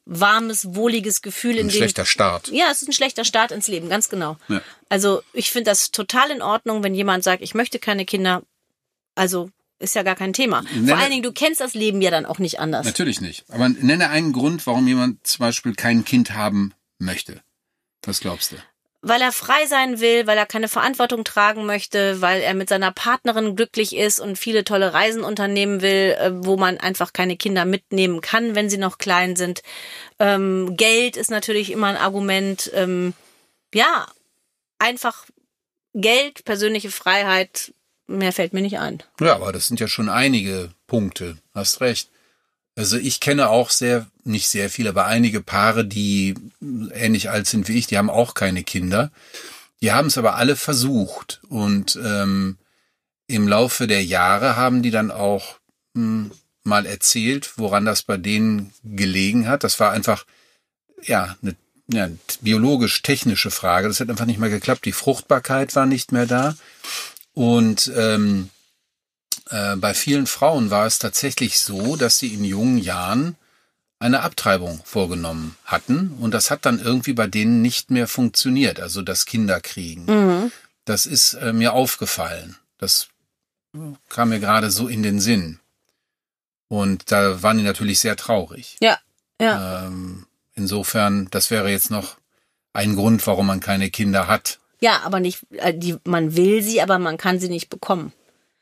warmes, wohliges Gefühl, in Ein dem schlechter Start. ja, es ist ein schlechter Start ins Leben, ganz genau. Ja. Also ich finde das total in Ordnung, wenn jemand sagt, ich möchte keine Kinder. Also ist ja gar kein Thema. Nenne- Vor allen Dingen, du kennst das Leben ja dann auch nicht anders. Natürlich nicht. Aber nenne einen Grund, warum jemand zum Beispiel kein Kind haben möchte. Was glaubst du? Weil er frei sein will, weil er keine Verantwortung tragen möchte, weil er mit seiner Partnerin glücklich ist und viele tolle Reisen unternehmen will, äh, wo man einfach keine Kinder mitnehmen kann, wenn sie noch klein sind. Ähm, Geld ist natürlich immer ein Argument. Ähm, ja, einfach Geld, persönliche Freiheit, mehr fällt mir nicht ein. Ja, aber das sind ja schon einige Punkte. Hast recht. Also ich kenne auch sehr, nicht sehr viele, aber einige Paare, die ähnlich alt sind wie ich, die haben auch keine Kinder. Die haben es aber alle versucht. Und ähm, im Laufe der Jahre haben die dann auch hm, mal erzählt, woran das bei denen gelegen hat. Das war einfach, ja, eine ja, biologisch-technische Frage. Das hat einfach nicht mehr geklappt. Die Fruchtbarkeit war nicht mehr da. Und ähm, äh, bei vielen Frauen war es tatsächlich so, dass sie in jungen Jahren eine Abtreibung vorgenommen hatten und das hat dann irgendwie bei denen nicht mehr funktioniert, also das Kinderkriegen. Mhm. Das ist äh, mir aufgefallen. Das kam mir gerade so in den Sinn. Und da waren die natürlich sehr traurig. Ja, ja. Ähm, insofern, das wäre jetzt noch ein Grund, warum man keine Kinder hat. Ja, aber nicht, äh, die, man will sie, aber man kann sie nicht bekommen.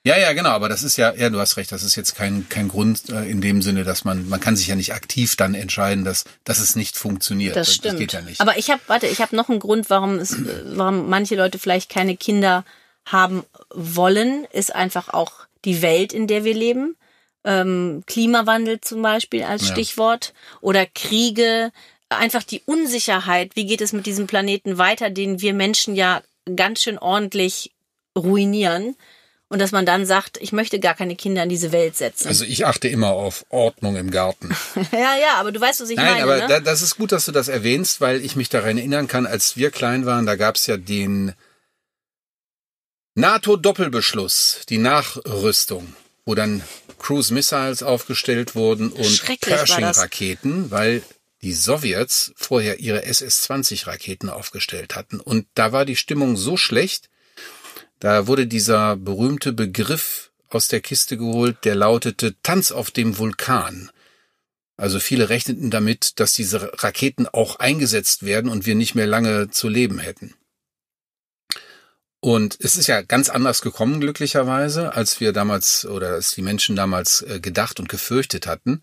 Ja, ja, genau, aber das ist ja, ja, du hast recht, das ist jetzt kein, kein Grund äh, in dem Sinne, dass man, man kann sich ja nicht aktiv dann entscheiden, dass, dass es nicht funktioniert. Das stimmt. Das geht ja nicht. Aber ich habe, warte, ich habe noch einen Grund, warum es, äh, warum manche Leute vielleicht keine Kinder haben wollen, ist einfach auch die Welt, in der wir leben. Ähm, Klimawandel zum Beispiel als Ja. Stichwort oder Kriege, einfach die Unsicherheit. Wie geht es mit diesem Planeten weiter, den wir Menschen ja ganz schön ordentlich ruinieren? Und dass man dann sagt, ich möchte gar keine Kinder in diese Welt setzen. also ich achte immer auf Ordnung im Garten. ja, ja, aber du weißt, was ich Nein, meine. aber ne? da, das ist gut, dass du das erwähnst, weil ich mich daran erinnern kann, als wir klein waren, da gab's ja den NATO-Doppelbeschluss, die Nachrüstung, wo dann Cruise Missiles aufgestellt wurden und. Pershing-Raketen, weil die Sowjets vorher ihre SS-20-Raketen aufgestellt hatten. Und da war die Stimmung so schlecht, da wurde dieser berühmte Begriff aus der Kiste geholt, der lautete Tanz auf dem Vulkan. Also viele rechneten damit, dass diese Raketen auch eingesetzt werden und wir nicht mehr lange zu leben hätten. Und es ist ja ganz anders gekommen, glücklicherweise, als wir damals oder als die Menschen damals äh, gedacht und gefürchtet hatten.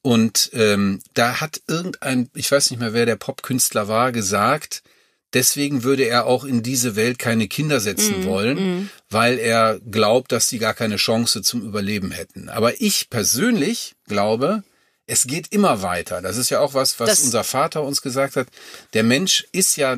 Und ähm, da hat irgendein, ich weiß nicht mehr, wer der Popkünstler war, gesagt, deswegen würde er auch in diese Welt keine Kinder setzen wollen, weil er glaubt, dass sie gar keine Chance zum Überleben hätten. Aber ich persönlich glaube, es geht immer weiter. Das ist ja auch was, was Das- unser Vater uns gesagt hat. Der Mensch ist ja,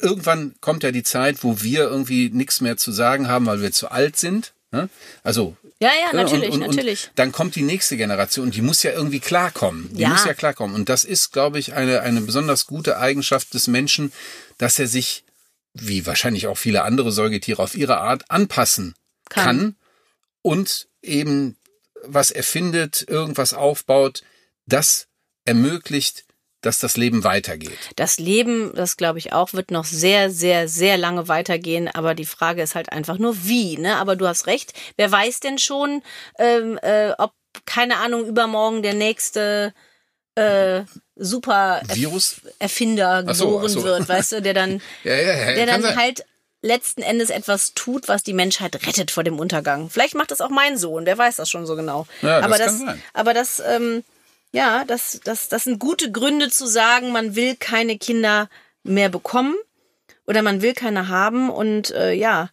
irgendwann kommt ja die Zeit, wo wir irgendwie nichts mehr zu sagen haben, weil wir zu alt sind. ne? Also ja, ja, ja, natürlich, und, und, natürlich. Und dann kommt die nächste Generation, die muss ja irgendwie klarkommen. Die Ja. muss ja klarkommen. Und das ist, glaube ich, eine, eine besonders gute Eigenschaft des Menschen, dass er sich, wie wahrscheinlich auch viele andere Säugetiere auf ihre Art, anpassen kann, Kann. und eben was erfindet, irgendwas aufbaut, das ermöglicht, dass das Leben weitergeht. Das Leben, das glaube ich auch, wird noch sehr, sehr, sehr lange weitergehen. Aber die Frage ist halt einfach nur wie. Ne? Aber du hast recht. Wer weiß denn schon, ähm, äh, ob keine Ahnung übermorgen der nächste äh, super Virus? Erfinder so, geboren ach so. wird, weißt du, der dann, Ja, ja, ja. der dann sein. halt letzten Endes etwas tut, was die Menschheit rettet vor dem Untergang. Vielleicht macht das auch mein Sohn, wer weiß das schon so genau. Ja, das aber das, sein. aber das, ähm, ja, das, das, das sind gute Gründe zu sagen, man will keine Kinder mehr bekommen oder man will keine haben und äh, ja,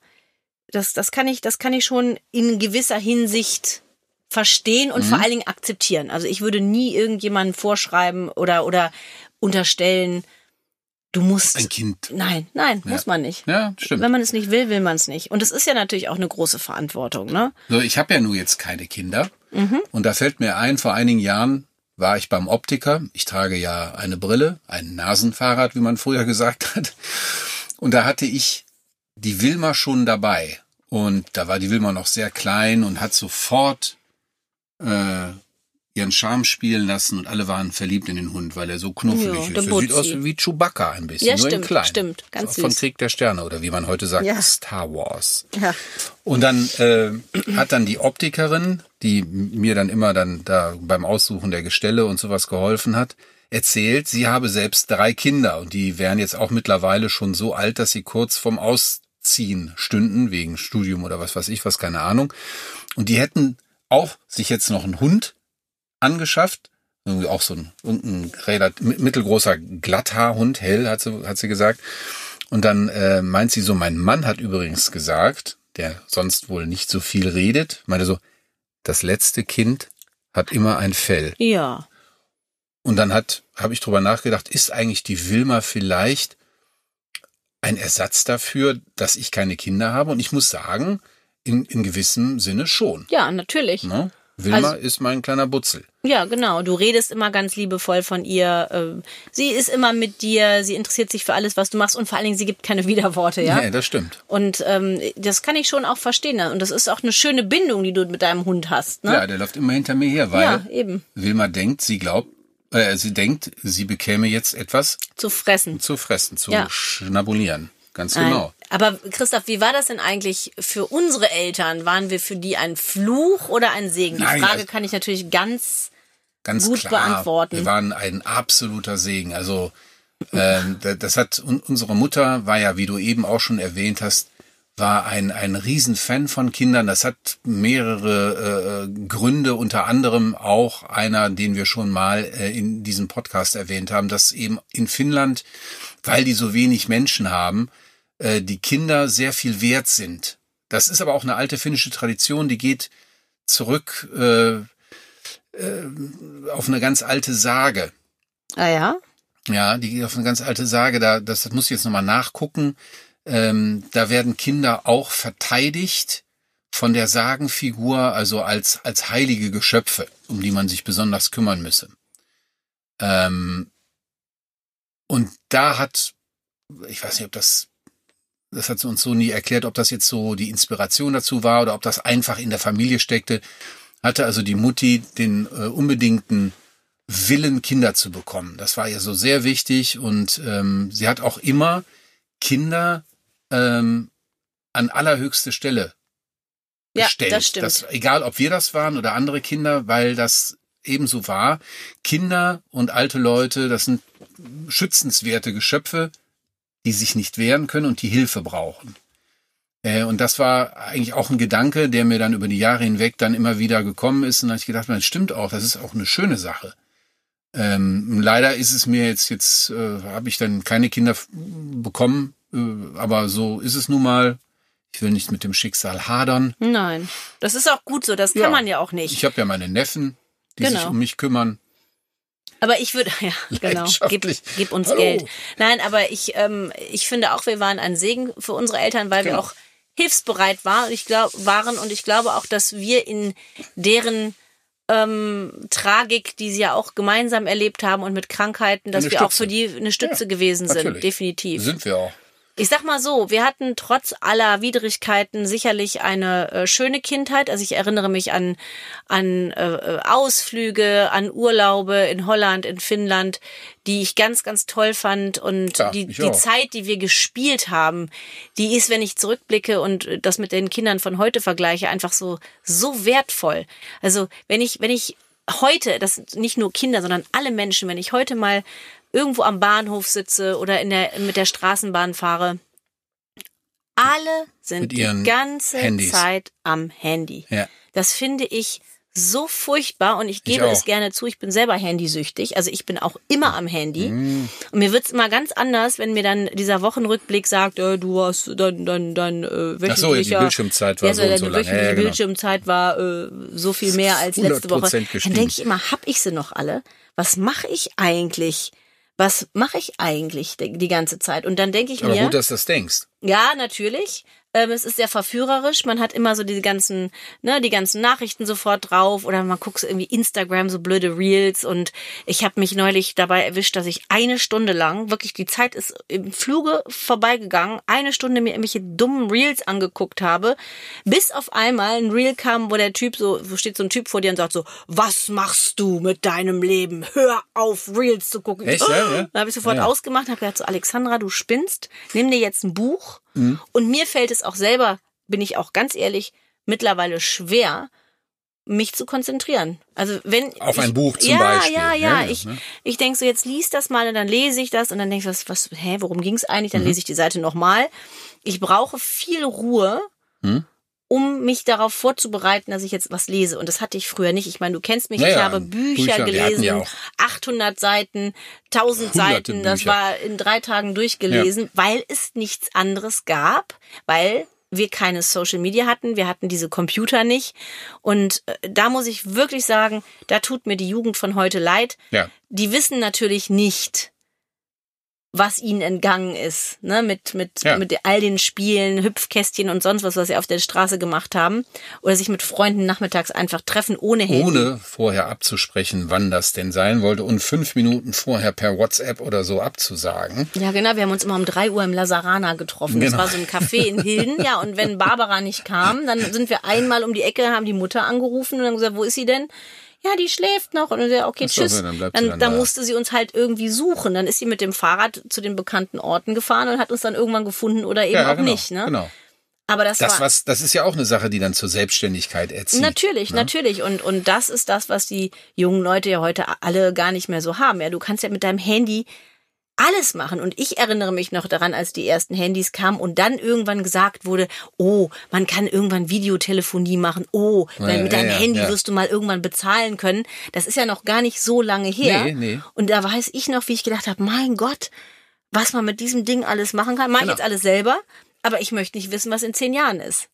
das, das kann ich, das kann ich schon in gewisser Hinsicht verstehen und Mhm. vor allen Dingen akzeptieren. Also ich würde nie irgendjemandem vorschreiben oder oder unterstellen, du musst. Ein Kind. Nein, nein, muss man nicht. Ja, stimmt. Wenn man es nicht will, will man es nicht. Und es ist ja natürlich auch eine große Verantwortung, ne? So, ich habe ja nur jetzt keine Kinder. Mhm. Und da fällt mir ein, vor einigen Jahren war ich beim Optiker. Ich trage ja eine Brille, ein Nasenfahrrad, wie man früher gesagt hat. Und da hatte ich die Wilma schon dabei. Und da war die Wilma noch sehr klein und hat sofort äh, ihren Charme spielen lassen und alle waren verliebt in den Hund, weil er so knuffelig Ja, ist. Er sieht aus wie Chewbacca ein bisschen, Ja, nur in stimmt, klein. stimmt, ganz Von süß. Krieg der Sterne oder wie man heute sagt, Ja. Star Wars. Ja. Und dann äh, hat dann die Optikerin, die mir dann immer dann da beim Aussuchen der Gestelle und sowas geholfen hat, erzählt, sie habe selbst drei Kinder und die wären jetzt auch mittlerweile schon so alt, dass sie kurz vorm Ausziehen stünden, wegen Studium oder was weiß ich, was, keine Ahnung. Und die hätten auch sich jetzt noch einen Hund angeschafft, irgendwie auch so ein, irgendein relativ mittelgroßer Glatthaarhund, hell, hat sie, hat sie gesagt. Und dann äh, meint sie so, mein Mann hat übrigens gesagt, der sonst wohl nicht so viel redet, meinte so, das letzte Kind hat immer ein Fell. Ja. Und dann hat, habe ich drüber nachgedacht, ist eigentlich die Wilma vielleicht ein Ersatz dafür, dass ich keine Kinder habe? Und ich muss sagen, in, in gewissem Sinne schon. Ja, natürlich. Ne? Wilma Also- ist mein kleiner Butzel. Ja, genau. Du redest immer ganz liebevoll von ihr. ähm, Sie ist immer mit dir. Sie interessiert sich für alles, was du machst. Und vor allen Dingen, sie gibt keine Widerworte, ja? Ja, das stimmt. Und ähm, das kann ich schon auch verstehen. ne? Und das ist auch eine schöne Bindung, die du mit deinem Hund hast. Ne? Ja, der läuft immer hinter mir her, weil Ja, eben. Wilma denkt, sie glaubt, äh, sie denkt, sie bekäme jetzt etwas Zu fressen. zu fressen, zu Ja. schnabulieren. Ganz Nein. genau. Aber Christoph, wie war das denn eigentlich für unsere Eltern? Waren wir für die ein Fluch oder ein Segen? Die Nein, Frage also- kann ich natürlich ganz. Ganz Gut klar. beantworten. Wir waren ein absoluter Segen. Also ähm, da- das hat un unsere Mutter war ja, wie du eben auch schon erwähnt hast, war ein ein Riesenfan von Kindern. Das hat mehrere äh, Gründe, unter anderem auch einer, den wir schon mal äh, in diesem Podcast erwähnt haben, dass eben in Finnland, weil die so wenig Menschen haben, äh, die Kinder sehr viel wert sind. Das ist aber auch eine alte finnische Tradition, die geht zurück äh, auf eine ganz alte Sage. Ah ja? Ja, die geht auf eine ganz alte Sage. Da, das, das muss ich jetzt nochmal nachgucken. Ähm, da werden Kinder auch verteidigt von der Sagenfigur, also als, als heilige Geschöpfe, um die man sich besonders kümmern müsse. Ähm, und da hat, ich weiß nicht, ob das, das hat sie uns so nie erklärt, ob das jetzt so die Inspiration dazu war oder ob das einfach in der Familie steckte, hatte also die Mutti den äh, unbedingten Willen, Kinder zu bekommen. Das war ihr so sehr wichtig und ähm, sie hat auch immer Kinder ähm, an allerhöchste Stelle Ja, gestellt. das stimmt. egal, ob wir das waren oder andere Kinder, weil das ebenso war. Kinder und alte Leute, das sind schützenswerte Geschöpfe, die sich nicht wehren können und die Hilfe brauchen. Äh, Und das war eigentlich auch ein Gedanke, der mir dann über die Jahre hinweg dann immer wieder gekommen ist. Und da habe ich gedacht, das stimmt auch, das ist auch eine schöne Sache. Ähm, leider ist es mir jetzt, jetzt äh, habe ich dann keine Kinder bekommen, äh, aber so ist es nun mal. Ich will nicht mit dem Schicksal hadern. Nein. Das ist auch gut so. Das Ja. kann man ja auch nicht. Ich habe ja meine Neffen, die sich Genau. um mich kümmern. Aber ich würde, ja, genau, gib, gib uns Hallo. Geld. Nein, aber ich, ähm, ich finde auch, wir waren ein Segen für unsere Eltern, weil wir Genau. auch hilfsbereit waren. Und ich glaub, waren und ich glaube auch, dass wir in deren ähm, Tragik, die sie ja auch gemeinsam erlebt haben und mit Krankheiten, dass Eine wir auch für die eine Stütze Ja, gewesen sind, natürlich. definitiv. Sind wir auch. Ich sag mal so, wir hatten trotz aller Widrigkeiten sicherlich eine äh, schöne Kindheit. Also ich erinnere mich an, an äh, Ausflüge, an Urlaube in Holland, in Finnland, die ich ganz, ganz toll fand. Und Ja, die, die. Zeit, die wir gespielt haben, die ist, wenn ich zurückblicke und das mit den Kindern von heute vergleiche, einfach so, so wertvoll. Also wenn ich, wenn ich heute, das sind nicht nur Kinder, sondern alle Menschen, wenn ich heute mal irgendwo am Bahnhof sitze oder in der, mit der Straßenbahn fahre, alle sind die ganze Handys. Zeit am Handy. Ja. Das finde ich so furchtbar und ich gebe auch. es gerne zu, ich bin selber handysüchtig. Also ich bin auch immer am Handy. Mhm. Und mir wird's immer ganz anders, wenn mir dann dieser Wochenrückblick sagt, äh, du hast dann, dann, dann, äh, wöchentlicher... Ach so, die Bildschirmzeit war ja, so und so lang. wöchentliche Ja, ja, genau. Bildschirmzeit war äh, so viel mehr als letzte Woche. 100% Dann denke ich immer, hab ich sie noch alle? Was mache ich eigentlich? Was mache ich eigentlich die, ganze Zeit? Und dann denke ich Aber mir... gut, dass du das denkst. Ja, natürlich. Ähm, es ist sehr verführerisch. Man hat immer so diese ganzen, ne, die ganzen Nachrichten sofort drauf oder man guckt so irgendwie Instagram, so blöde Reels und ich habe mich neulich dabei erwischt, dass ich eine Stunde lang, wirklich die Zeit ist im Fluge vorbeigegangen, eine Stunde mir irgendwelche dummen Reels angeguckt habe, bis auf einmal ein Reel kam, wo der Typ so, wo steht so ein Typ vor dir und sagt so, was machst du mit deinem Leben? Hör auf, Reels zu gucken. Echt, ja, ja? Dann habe ich sofort Ja, ja. ausgemacht und habe gesagt, so Alexandra, du spinnst, nimm dir jetzt ein Buch. Mhm. Und mir fällt es auch selber, bin ich auch ganz ehrlich, mittlerweile schwer, mich zu konzentrieren. Also wenn Auf ich, ein Buch zum ja, Beispiel. Ja, ja, Ja, ja, Ich, ne? ich denke so, jetzt lies das mal und dann lese ich das und dann denke ich, was, was, hä, worum ging es eigentlich? Mhm. Dann lese ich die Seite nochmal. Ich brauche viel Ruhe, Hm? Um mich darauf vorzubereiten, dass ich jetzt was lese. Und das hatte ich früher nicht. Ich meine, du kennst mich, Ja, ich ja, habe Bücher, Bücher, gelesen, ja auch 800 Seiten, 1000 Hunderte Seiten, das Bücher. war in drei Tagen durchgelesen, weil es nichts anderes gab, weil wir keine Social Media hatten, wir hatten diese Computer nicht. Und äh, da muss ich wirklich sagen, da tut mir die Jugend von heute leid. Ja. Die wissen natürlich nicht, was ihnen entgangen ist, ne, mit, mit, Ja. mit all den Spielen, Hüpfkästchen und sonst was, was sie auf der Straße gemacht haben. Oder sich mit Freunden nachmittags einfach treffen ohne Handy. Ohne vorher abzusprechen, wann das denn sein wollte und fünf Minuten vorher per WhatsApp oder so abzusagen. Ja, genau. Wir haben uns immer um drei Uhr im Lasarana getroffen. Das Genau. war so ein Café in Hilden. Ja, und wenn Barbara nicht kam, dann sind wir einmal um die Ecke, haben die Mutter angerufen und dann gesagt, wo ist sie denn? Ja, die schläft noch. Und dann gesagt, okay, so, tschüss. ja, dann dann dann da. musste sie uns halt irgendwie suchen. Dann ist sie mit dem Fahrrad zu den bekannten Orten gefahren und hat uns dann irgendwann gefunden oder eben ja, auch genau, nicht. Ne? Genau. Aber das, Das, war was, das ist ja auch eine Sache, die dann zur Selbstständigkeit erzieht. Natürlich, ne? natürlich. Und, und das ist das, was die jungen Leute ja heute alle gar nicht mehr so haben. Ja, du kannst ja mit deinem Handy alles machen. Und ich erinnere mich noch daran, als die ersten Handys kamen und dann irgendwann gesagt wurde, oh, man kann irgendwann Videotelefonie machen. Oh, Ja, mit deinem ja, Handy wirst du mal irgendwann bezahlen können. Das ist ja noch gar nicht so lange her. Nee, nee. Und da weiß ich noch, wie ich gedacht habe, mein Gott, was man mit diesem Ding alles machen kann. Mach ich Genau. jetzt alles selber, aber ich möchte nicht wissen, was in zehn Jahren ist.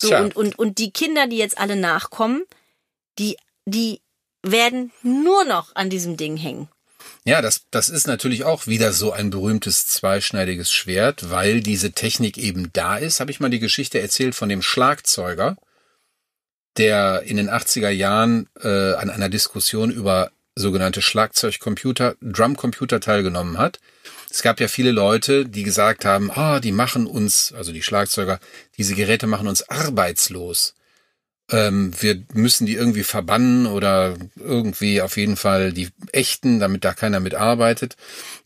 So, Tja. und, und, und die Kinder, die jetzt alle nachkommen, die, die werden nur noch an diesem Ding hängen. Ja, das, das ist natürlich auch wieder so ein berühmtes zweischneidiges Schwert, weil diese Technik eben da ist. Habe ich mal die Geschichte erzählt von dem Schlagzeuger, der in den 80er Jahren äh, an einer Diskussion über sogenannte Schlagzeugcomputer, Drumcomputer teilgenommen hat. Es gab ja viele Leute, die gesagt haben, ah, die machen uns, also die Schlagzeuger, diese Geräte machen uns arbeitslos ähm, wir müssen die irgendwie verbannen oder irgendwie auf jeden Fall die echten, damit da keiner mit arbeitet.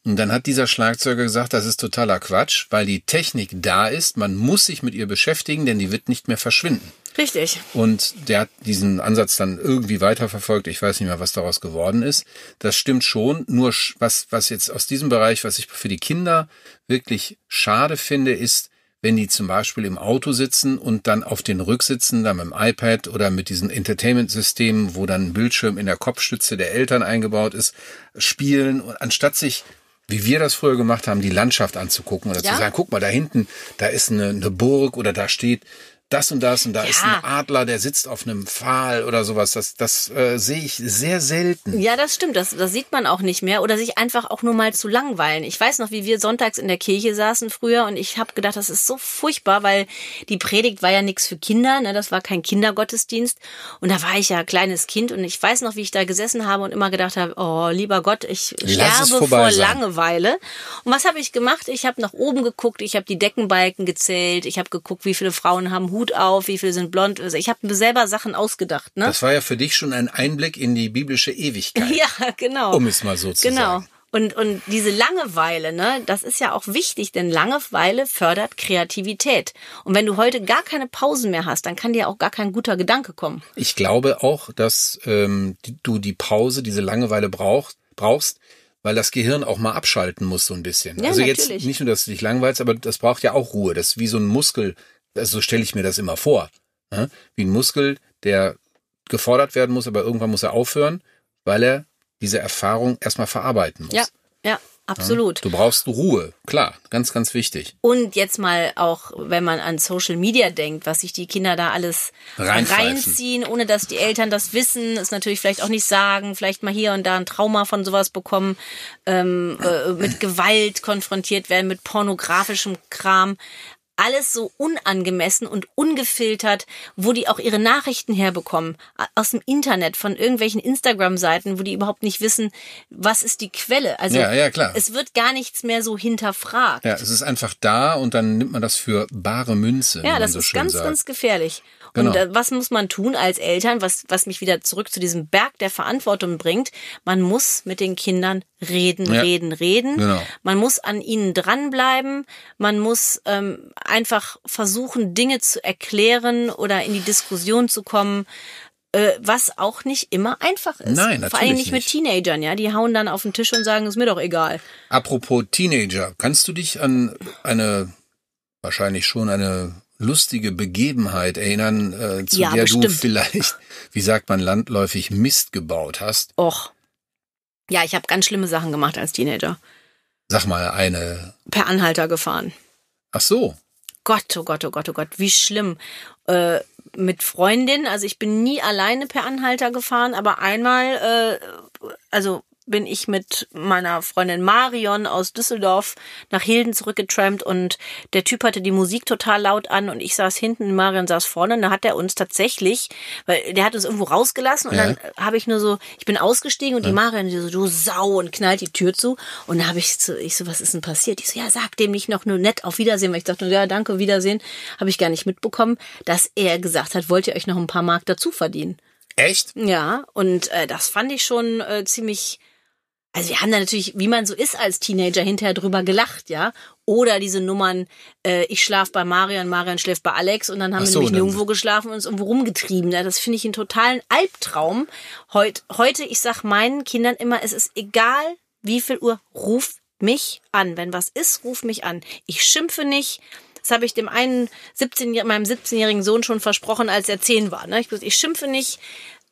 Und dann hat dieser Schlagzeuger gesagt, das ist totaler Quatsch, weil die Technik da ist, man muss sich mit ihr beschäftigen, denn die wird nicht mehr verschwinden. Richtig. Und der hat diesen Ansatz dann irgendwie weiterverfolgt. Ich weiß nicht mehr, was daraus geworden ist. Das stimmt schon. Nur was, was jetzt aus diesem Bereich, was ich für die Kinder wirklich schade finde, ist, wenn die zum Beispiel im Auto sitzen und dann auf den Rücksitzen, dann mit dem iPad oder mit diesen Entertainment-Systemen, wo dann ein Bildschirm in der Kopfstütze der Eltern eingebaut ist, spielen und anstatt sich wie wir das früher gemacht haben, die Landschaft anzugucken oder Ja. zu sagen, guck mal, da hinten, da ist eine, eine Burg oder da steht das und das und da Ja. ist ein Adler, der sitzt auf einem Pfahl oder sowas. Das, das äh, sehe ich sehr selten. Ja, das stimmt. Das, das sieht man auch nicht mehr. Oder sich einfach auch nur mal zu langweilen. Ich weiß noch, wie wir sonntags in der Kirche saßen früher und ich habe gedacht, das ist so furchtbar, weil die Predigt war ja nichts für Kinder. Ne? Das war kein Kindergottesdienst. Und da war ich ja kleines Kind und ich weiß noch, wie ich da gesessen habe und immer gedacht habe, oh, lieber Gott, ich Lass sterbe vor sein. Langeweile. Und was habe ich gemacht? Ich habe nach oben geguckt, ich habe die Deckenbalken gezählt, ich habe geguckt, wie viele Frauen haben Hut auf, wie viele sind blond. Also ich habe mir selber Sachen ausgedacht. Ne? Das war ja für dich schon ein Einblick in die biblische Ewigkeit, Ja, genau. um es mal so zu Genau. sagen. Und, und diese Langeweile, ne, das ist ja auch wichtig, denn Langeweile fördert Kreativität. Und wenn du heute gar keine Pausen mehr hast, dann kann dir auch gar kein guter Gedanke kommen. Ich glaube auch, dass ähm, du die Pause, diese Langeweile brauchst, brauchst, weil das Gehirn auch mal abschalten muss so ein bisschen. Ja, also jetzt natürlich. nicht nur, dass du dich langweilst, aber das braucht ja auch Ruhe. Das ist wie so ein Muskel, so stelle ich mir das immer vor. Ne? Wie ein Muskel, der gefordert werden muss, aber irgendwann muss er aufhören, weil er diese Erfahrung erstmal verarbeiten muss. Ja, ja, absolut. Du brauchst Ruhe, klar, ganz, ganz wichtig. Und jetzt mal auch, wenn man an Social Media denkt, was sich die Kinder da alles reinziehen, ohne dass die Eltern das wissen, es natürlich vielleicht auch nicht sagen, vielleicht mal hier und da ein Trauma von sowas bekommen, ähm, äh, mit Gewalt konfrontiert werden, mit pornografischem Kram. Alles so unangemessen und ungefiltert, wo die auch ihre Nachrichten herbekommen. Aus dem Internet, von irgendwelchen Instagram-Seiten, wo die überhaupt nicht wissen, was ist die Quelle. Also Ja, ja, klar. es wird gar nichts mehr so hinterfragt. Ja, es ist einfach da und dann nimmt man das für bare Münze. Ja, das so ist ganz, sagt. ganz gefährlich. Genau. Und äh, was muss man tun als Eltern, was, was mich wieder zurück zu diesem Berg der Verantwortung bringt? Man muss mit den Kindern reden, Ja. reden, reden. Genau. Man muss an ihnen dranbleiben. Man muss ähm, einfach versuchen, Dinge zu erklären oder in die Diskussion zu kommen. Äh, was auch nicht immer einfach ist. Nein, Vor allem natürlich nicht mit nicht. Teenagern, ja. Die hauen dann auf den Tisch und sagen, ist mir doch egal. Apropos Teenager, kannst du dich an eine, wahrscheinlich schon eine lustige Begebenheit erinnern, äh, zu Ja, der du bestimmt. vielleicht, wie sagt man, landläufig Mist gebaut hast? Och. Ja, ich habe ganz schlimme Sachen gemacht als Teenager. Sag mal eine. Per Anhalter gefahren. Ach so. Gott, oh Gott, oh Gott, oh Gott, wie schlimm. Äh, mit Freundin, also ich bin nie alleine per Anhalter gefahren, aber einmal, äh, also bin ich mit meiner Freundin Marion aus Düsseldorf nach Hilden zurückgetrampt und der Typ hatte die Musik total laut an und ich saß hinten, Marion saß vorne und da hat er uns tatsächlich, weil der hat uns irgendwo rausgelassen und Ja. dann habe ich nur so, ich bin ausgestiegen und die Marion die so, du Sau und knallt die Tür zu und dann habe ich so, ich so, was ist denn passiert? Ich so, ja, sag dem nicht noch nur nett auf Wiedersehen, weil ich dachte, ja, danke, Wiedersehen, habe ich gar nicht mitbekommen, dass er gesagt hat, wollt ihr euch noch ein paar Mark dazu verdienen? Echt? Ja, und äh, das fand ich schon äh, ziemlich. Also wir haben da natürlich, wie man so ist als Teenager, hinterher drüber gelacht, ja. Oder diese Nummern, äh, ich schlaf bei Marion, Marion schläft bei Alex und dann haben Ach wir so, nämlich nirgendwo geschlafen und uns irgendwo rumgetrieben. Ja, das finde ich einen totalen Albtraum. Heut, heute, ich sag meinen Kindern immer, es ist egal, wie viel Uhr, ruf mich an. Wenn was ist, ruf mich an. Ich schimpfe nicht. Das habe ich dem einen 17 meinem 17-jährigen Sohn schon versprochen, als er 10 war. Ne? Ich, ich schimpfe nicht,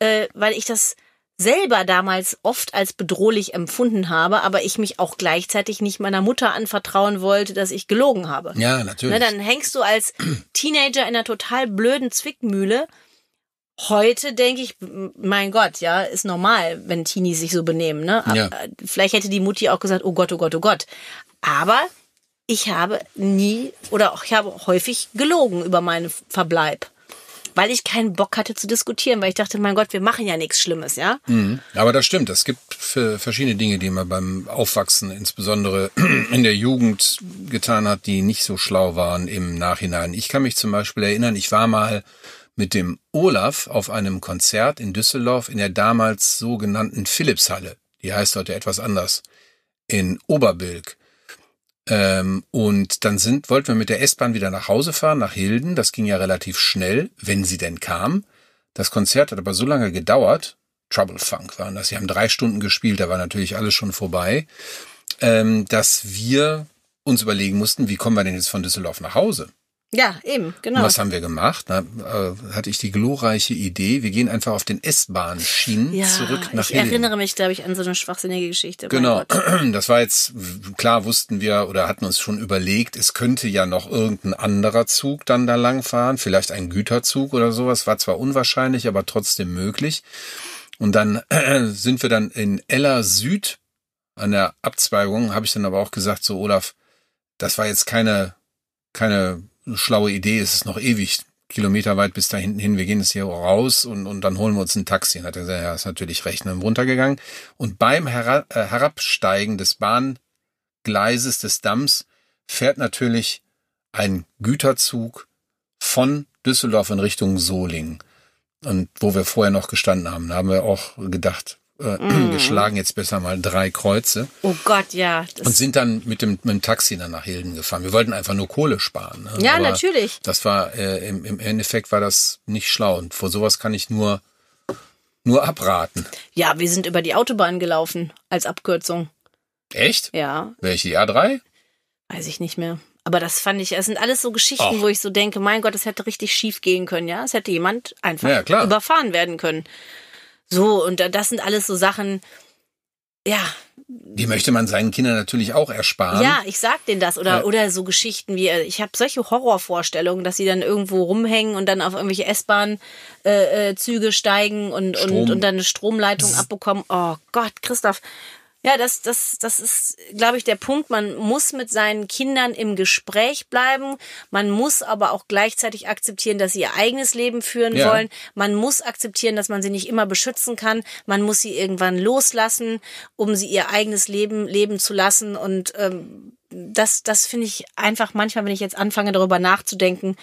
äh, weil ich das selber damals oft als bedrohlich empfunden habe, aber ich mich auch gleichzeitig nicht meiner Mutter anvertrauen wollte, dass ich gelogen habe. Ja, natürlich. Ne, dann hängst du als Teenager in einer total blöden Zwickmühle. Heute denke ich, mein Gott, ja, ist normal, wenn Teenies sich so benehmen. Ne? Aber, Ja. äh, Vielleicht hätte die Mutti auch gesagt, oh Gott, oh Gott, oh Gott. Aber ich habe nie oder auch ich habe häufig gelogen über meinen Verbleib. Weil ich keinen Bock hatte zu diskutieren, weil ich dachte, mein Gott, wir machen ja nichts Schlimmes, ja? Mhm. Aber das stimmt. Es gibt verschiedene Dinge, die man beim Aufwachsen, insbesondere in der Jugend, getan hat, die nicht so schlau waren im Nachhinein. Ich kann mich zum Beispiel erinnern, ich war mal mit dem Olaf auf einem Konzert in Düsseldorf in der damals sogenannten Philipshalle. Die heißt heute etwas anders. In Oberbilk. Ähm, und dann sind, wollten wir mit der S-Bahn wieder nach Hause fahren, nach Hilden. Das ging ja relativ schnell, wenn sie denn kam. Das Konzert hat aber so lange gedauert. Trouble Funk waren das. Sie haben drei Stunden gespielt, da war natürlich alles schon vorbei, ähm, dass wir uns überlegen mussten, wie kommen wir denn jetzt von Düsseldorf nach Hause? Ja, eben, genau. Und was haben wir gemacht? Da äh, hatte ich die glorreiche Idee, wir gehen einfach auf den S-Bahn-Schienen ja, zurück nach ich Hilden. erinnere mich, glaube ich, an so eine schwachsinnige Geschichte. Genau, das war jetzt, klar wussten wir oder hatten uns schon überlegt, es könnte ja noch irgendein anderer Zug dann da langfahren, vielleicht ein Güterzug oder sowas, war zwar unwahrscheinlich, aber trotzdem möglich. Und dann sind wir dann in Ella Süd an der Abzweigung, habe ich dann aber auch gesagt, so Olaf, das war jetzt keine, keine schlaue Idee, es ist noch ewig Kilometer weit bis da hinten hin, wir gehen jetzt hier raus und, und dann holen wir uns ein Taxi. Und hat er gesagt, ja, ist natürlich recht. Und dann runtergegangen. Und beim Hera äh, Herabsteigen des Bahngleises des Damms fährt natürlich ein Güterzug von Düsseldorf in Richtung Solingen. Und wo wir vorher noch gestanden haben, da haben wir auch gedacht, äh, wir schlagen jetzt besser mal drei Kreuze Oh Gott, ja. Und sind dann mit dem, mit dem Taxi dann nach Hilden gefahren. Wir wollten einfach nur Kohle sparen. Ne? ja, Aber natürlich. Das war äh, im, im Endeffekt war das nicht schlau und vor sowas kann ich nur nur abraten. Ja, wir sind über die Autobahn gelaufen als Abkürzung. Echt? Ja, Welche die A3? weiß ich nicht mehr. Aber das fand ich, das sind alles so Geschichten, Ach. wo ich so denke, mein Gott, es hätte richtig schief gehen können, ja. Es hätte jemand einfach Ja, klar. überfahren werden können. So, und da- das sind alles so Sachen, ja, Die möchte man seinen Kindern natürlich auch ersparen. Ja, ich sag denen das. Oder, Ja. oder so Geschichten wie, äh, ich habe solche Horrorvorstellungen, dass sie dann irgendwo rumhängen und dann auf irgendwelche S-Bahn-Züge steigen und, und, Strom. und dann eine Stromleitung abbekommen. Oh Gott, Christoph. Ja, das, das, das ist, glaube ich, der Punkt. Man muss mit seinen Kindern im Gespräch bleiben. Man muss aber auch gleichzeitig akzeptieren, dass sie ihr eigenes Leben führen Ja. wollen. Man muss akzeptieren, dass man sie nicht immer beschützen kann. Man muss sie irgendwann loslassen, um sie ihr eigenes Leben leben zu lassen. Und ähm, das, das finde ich einfach manchmal, wenn ich jetzt anfange, darüber nachzudenken,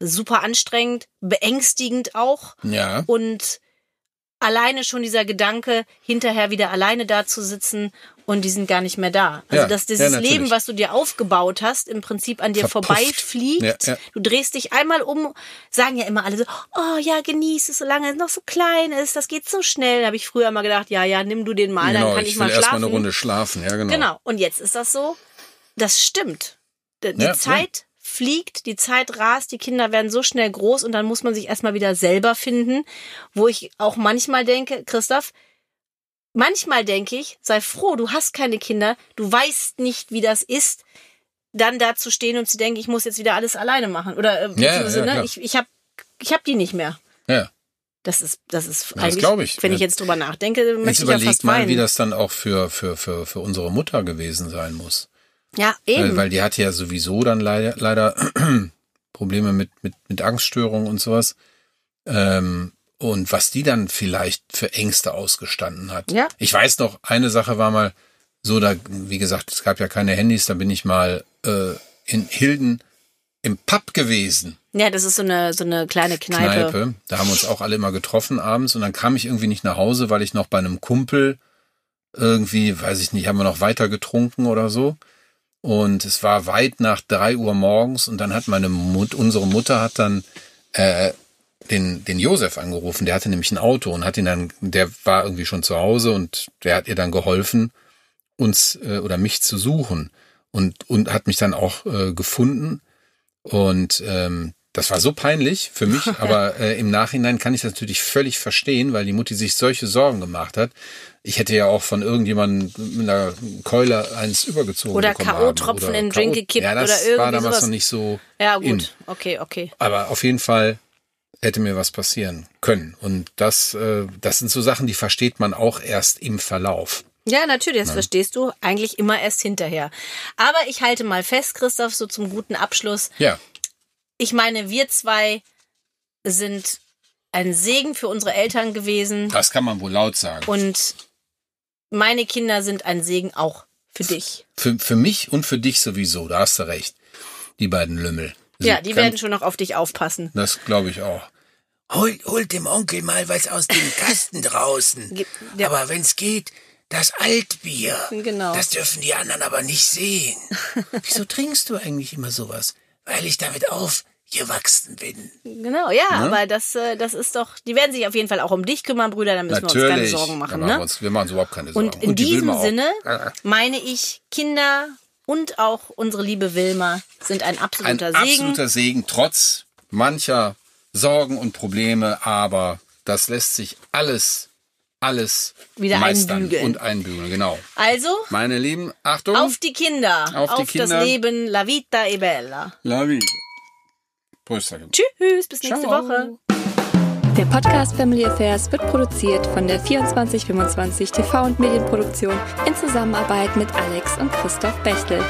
super anstrengend, beängstigend auch. Ja. Und alleine schon dieser Gedanke, hinterher wieder alleine da zu sitzen und die sind gar nicht mehr da. Also Ja, dass ja, dieses natürlich. Leben, was du dir aufgebaut hast, im Prinzip an dir Verpufft. vorbeifliegt. Ja, ja. Du drehst dich einmal um, sagen ja immer alle so, oh ja, genieß es, solange es noch so klein ist, das geht so schnell. Da habe ich früher immer gedacht, ja, ja, nimm du den mal, genau, dann kann ich, ich mal schlafen. mal eine Runde schlafen. Ja, genau. Genau. Und jetzt ist das so. Das stimmt. Die Ja, Zeit fliegt, die Zeit rast, die Kinder werden so schnell groß und dann muss man sich erstmal wieder selber finden, wo ich auch manchmal denke, Christoph, manchmal denke ich, sei froh, du hast keine Kinder, du weißt nicht, wie das ist, dann da zu stehen und zu denken, ich muss jetzt wieder alles alleine machen oder äh, beziehungsweise, ja, ne, ich, ich habe ich hab die nicht mehr. Ja. Das ist, das ist das eigentlich, glaub ich. wenn ich Ja. jetzt drüber nachdenke, Jetzt möchte ich ja überlegt fast mal, weinen. wie das dann auch für, für, für, für unsere Mutter gewesen sein muss. Ja, eben. Weil, weil die hatte ja sowieso dann leider, leider Probleme mit, mit, mit Angststörungen und sowas. Ähm, und was die dann vielleicht für Ängste ausgestanden hat. Ja. Ich weiß noch, eine Sache war mal so, da, wie gesagt, es gab ja keine Handys, da bin ich mal äh, in Hilden im Pub gewesen. Ja, das ist so eine, so eine kleine Kneipe. Kneipe. Da haben wir uns auch alle immer getroffen abends und dann kam ich irgendwie nicht nach Hause, weil ich noch bei einem Kumpel irgendwie, weiß ich nicht, haben wir noch weiter getrunken oder so. Und es war weit nach drei Uhr morgens und dann hat meine Mut, unsere Mutter hat dann äh, den, den Josef angerufen, der hatte nämlich ein Auto und hat ihn dann, der war irgendwie schon zu Hause und der hat ihr dann geholfen, uns äh, oder mich zu suchen und, und hat mich dann auch äh, gefunden. Und ähm, das war so peinlich für mich, aber äh, im Nachhinein kann ich das natürlich völlig verstehen, weil die Mutti sich solche Sorgen gemacht hat. Ich hätte ja auch von irgendjemandem mit einer Keule eins übergezogen Oder K.O.-Tropfen in den. Drink gekippt ja, das oder irgendwie war damals sowas. noch nicht so Ja, in. gut. Okay, okay. Aber auf jeden Fall hätte mir was passieren können. Und das, äh, das sind so Sachen, die versteht man auch erst im Verlauf. Ja, natürlich, das verstehst du eigentlich immer erst hinterher. Aber ich halte mal fest, Christoph, so zum guten Abschluss. Ja, Ich meine, wir zwei sind ein Segen für unsere Eltern gewesen das kann man wohl laut sagen. und meine Kinder sind ein Segen auch für dich. Für, für mich und für dich sowieso, da hast du recht. Die beiden Lümmel. Ja, Sind die ganz- werden schon noch auf dich aufpassen. Das glaube ich auch. Holt, holt dem Onkel mal was aus dem Kasten draußen. Ja. Aber wenn's geht, das Altbier. Genau. Das dürfen die anderen aber nicht sehen. Wieso trinkst du eigentlich immer sowas? Weil ich damit aufgewachsen bin. Genau, ja, Ne? aber das, äh, das ist doch, die werden sich auf jeden Fall auch um dich kümmern, Brüder, da müssen wir uns keine Natürlich. Sorgen machen, machen wir, ne? uns, wir machen uns überhaupt keine Sorgen. Und in die diesem. Sinne meine ich, Kinder, und auch unsere liebe Wilma sind ein Ein absoluter Segen. absoluter Segen, trotz mancher Sorgen und Probleme, aber das lässt sich alles, alles Wieder meistern einbügeln. und einbügeln, genau. Also, Meine Lieben, Achtung. auf die Kinder, Auf die Kinder. das Leben, la vita e bella. La vida. Prösterchen. Tschüss, bis nächste Ciao. Woche. Der Podcast Family Affairs wird produziert von der 2425 TV und Medienproduktion in Zusammenarbeit mit Alex und Christoph Bechtel.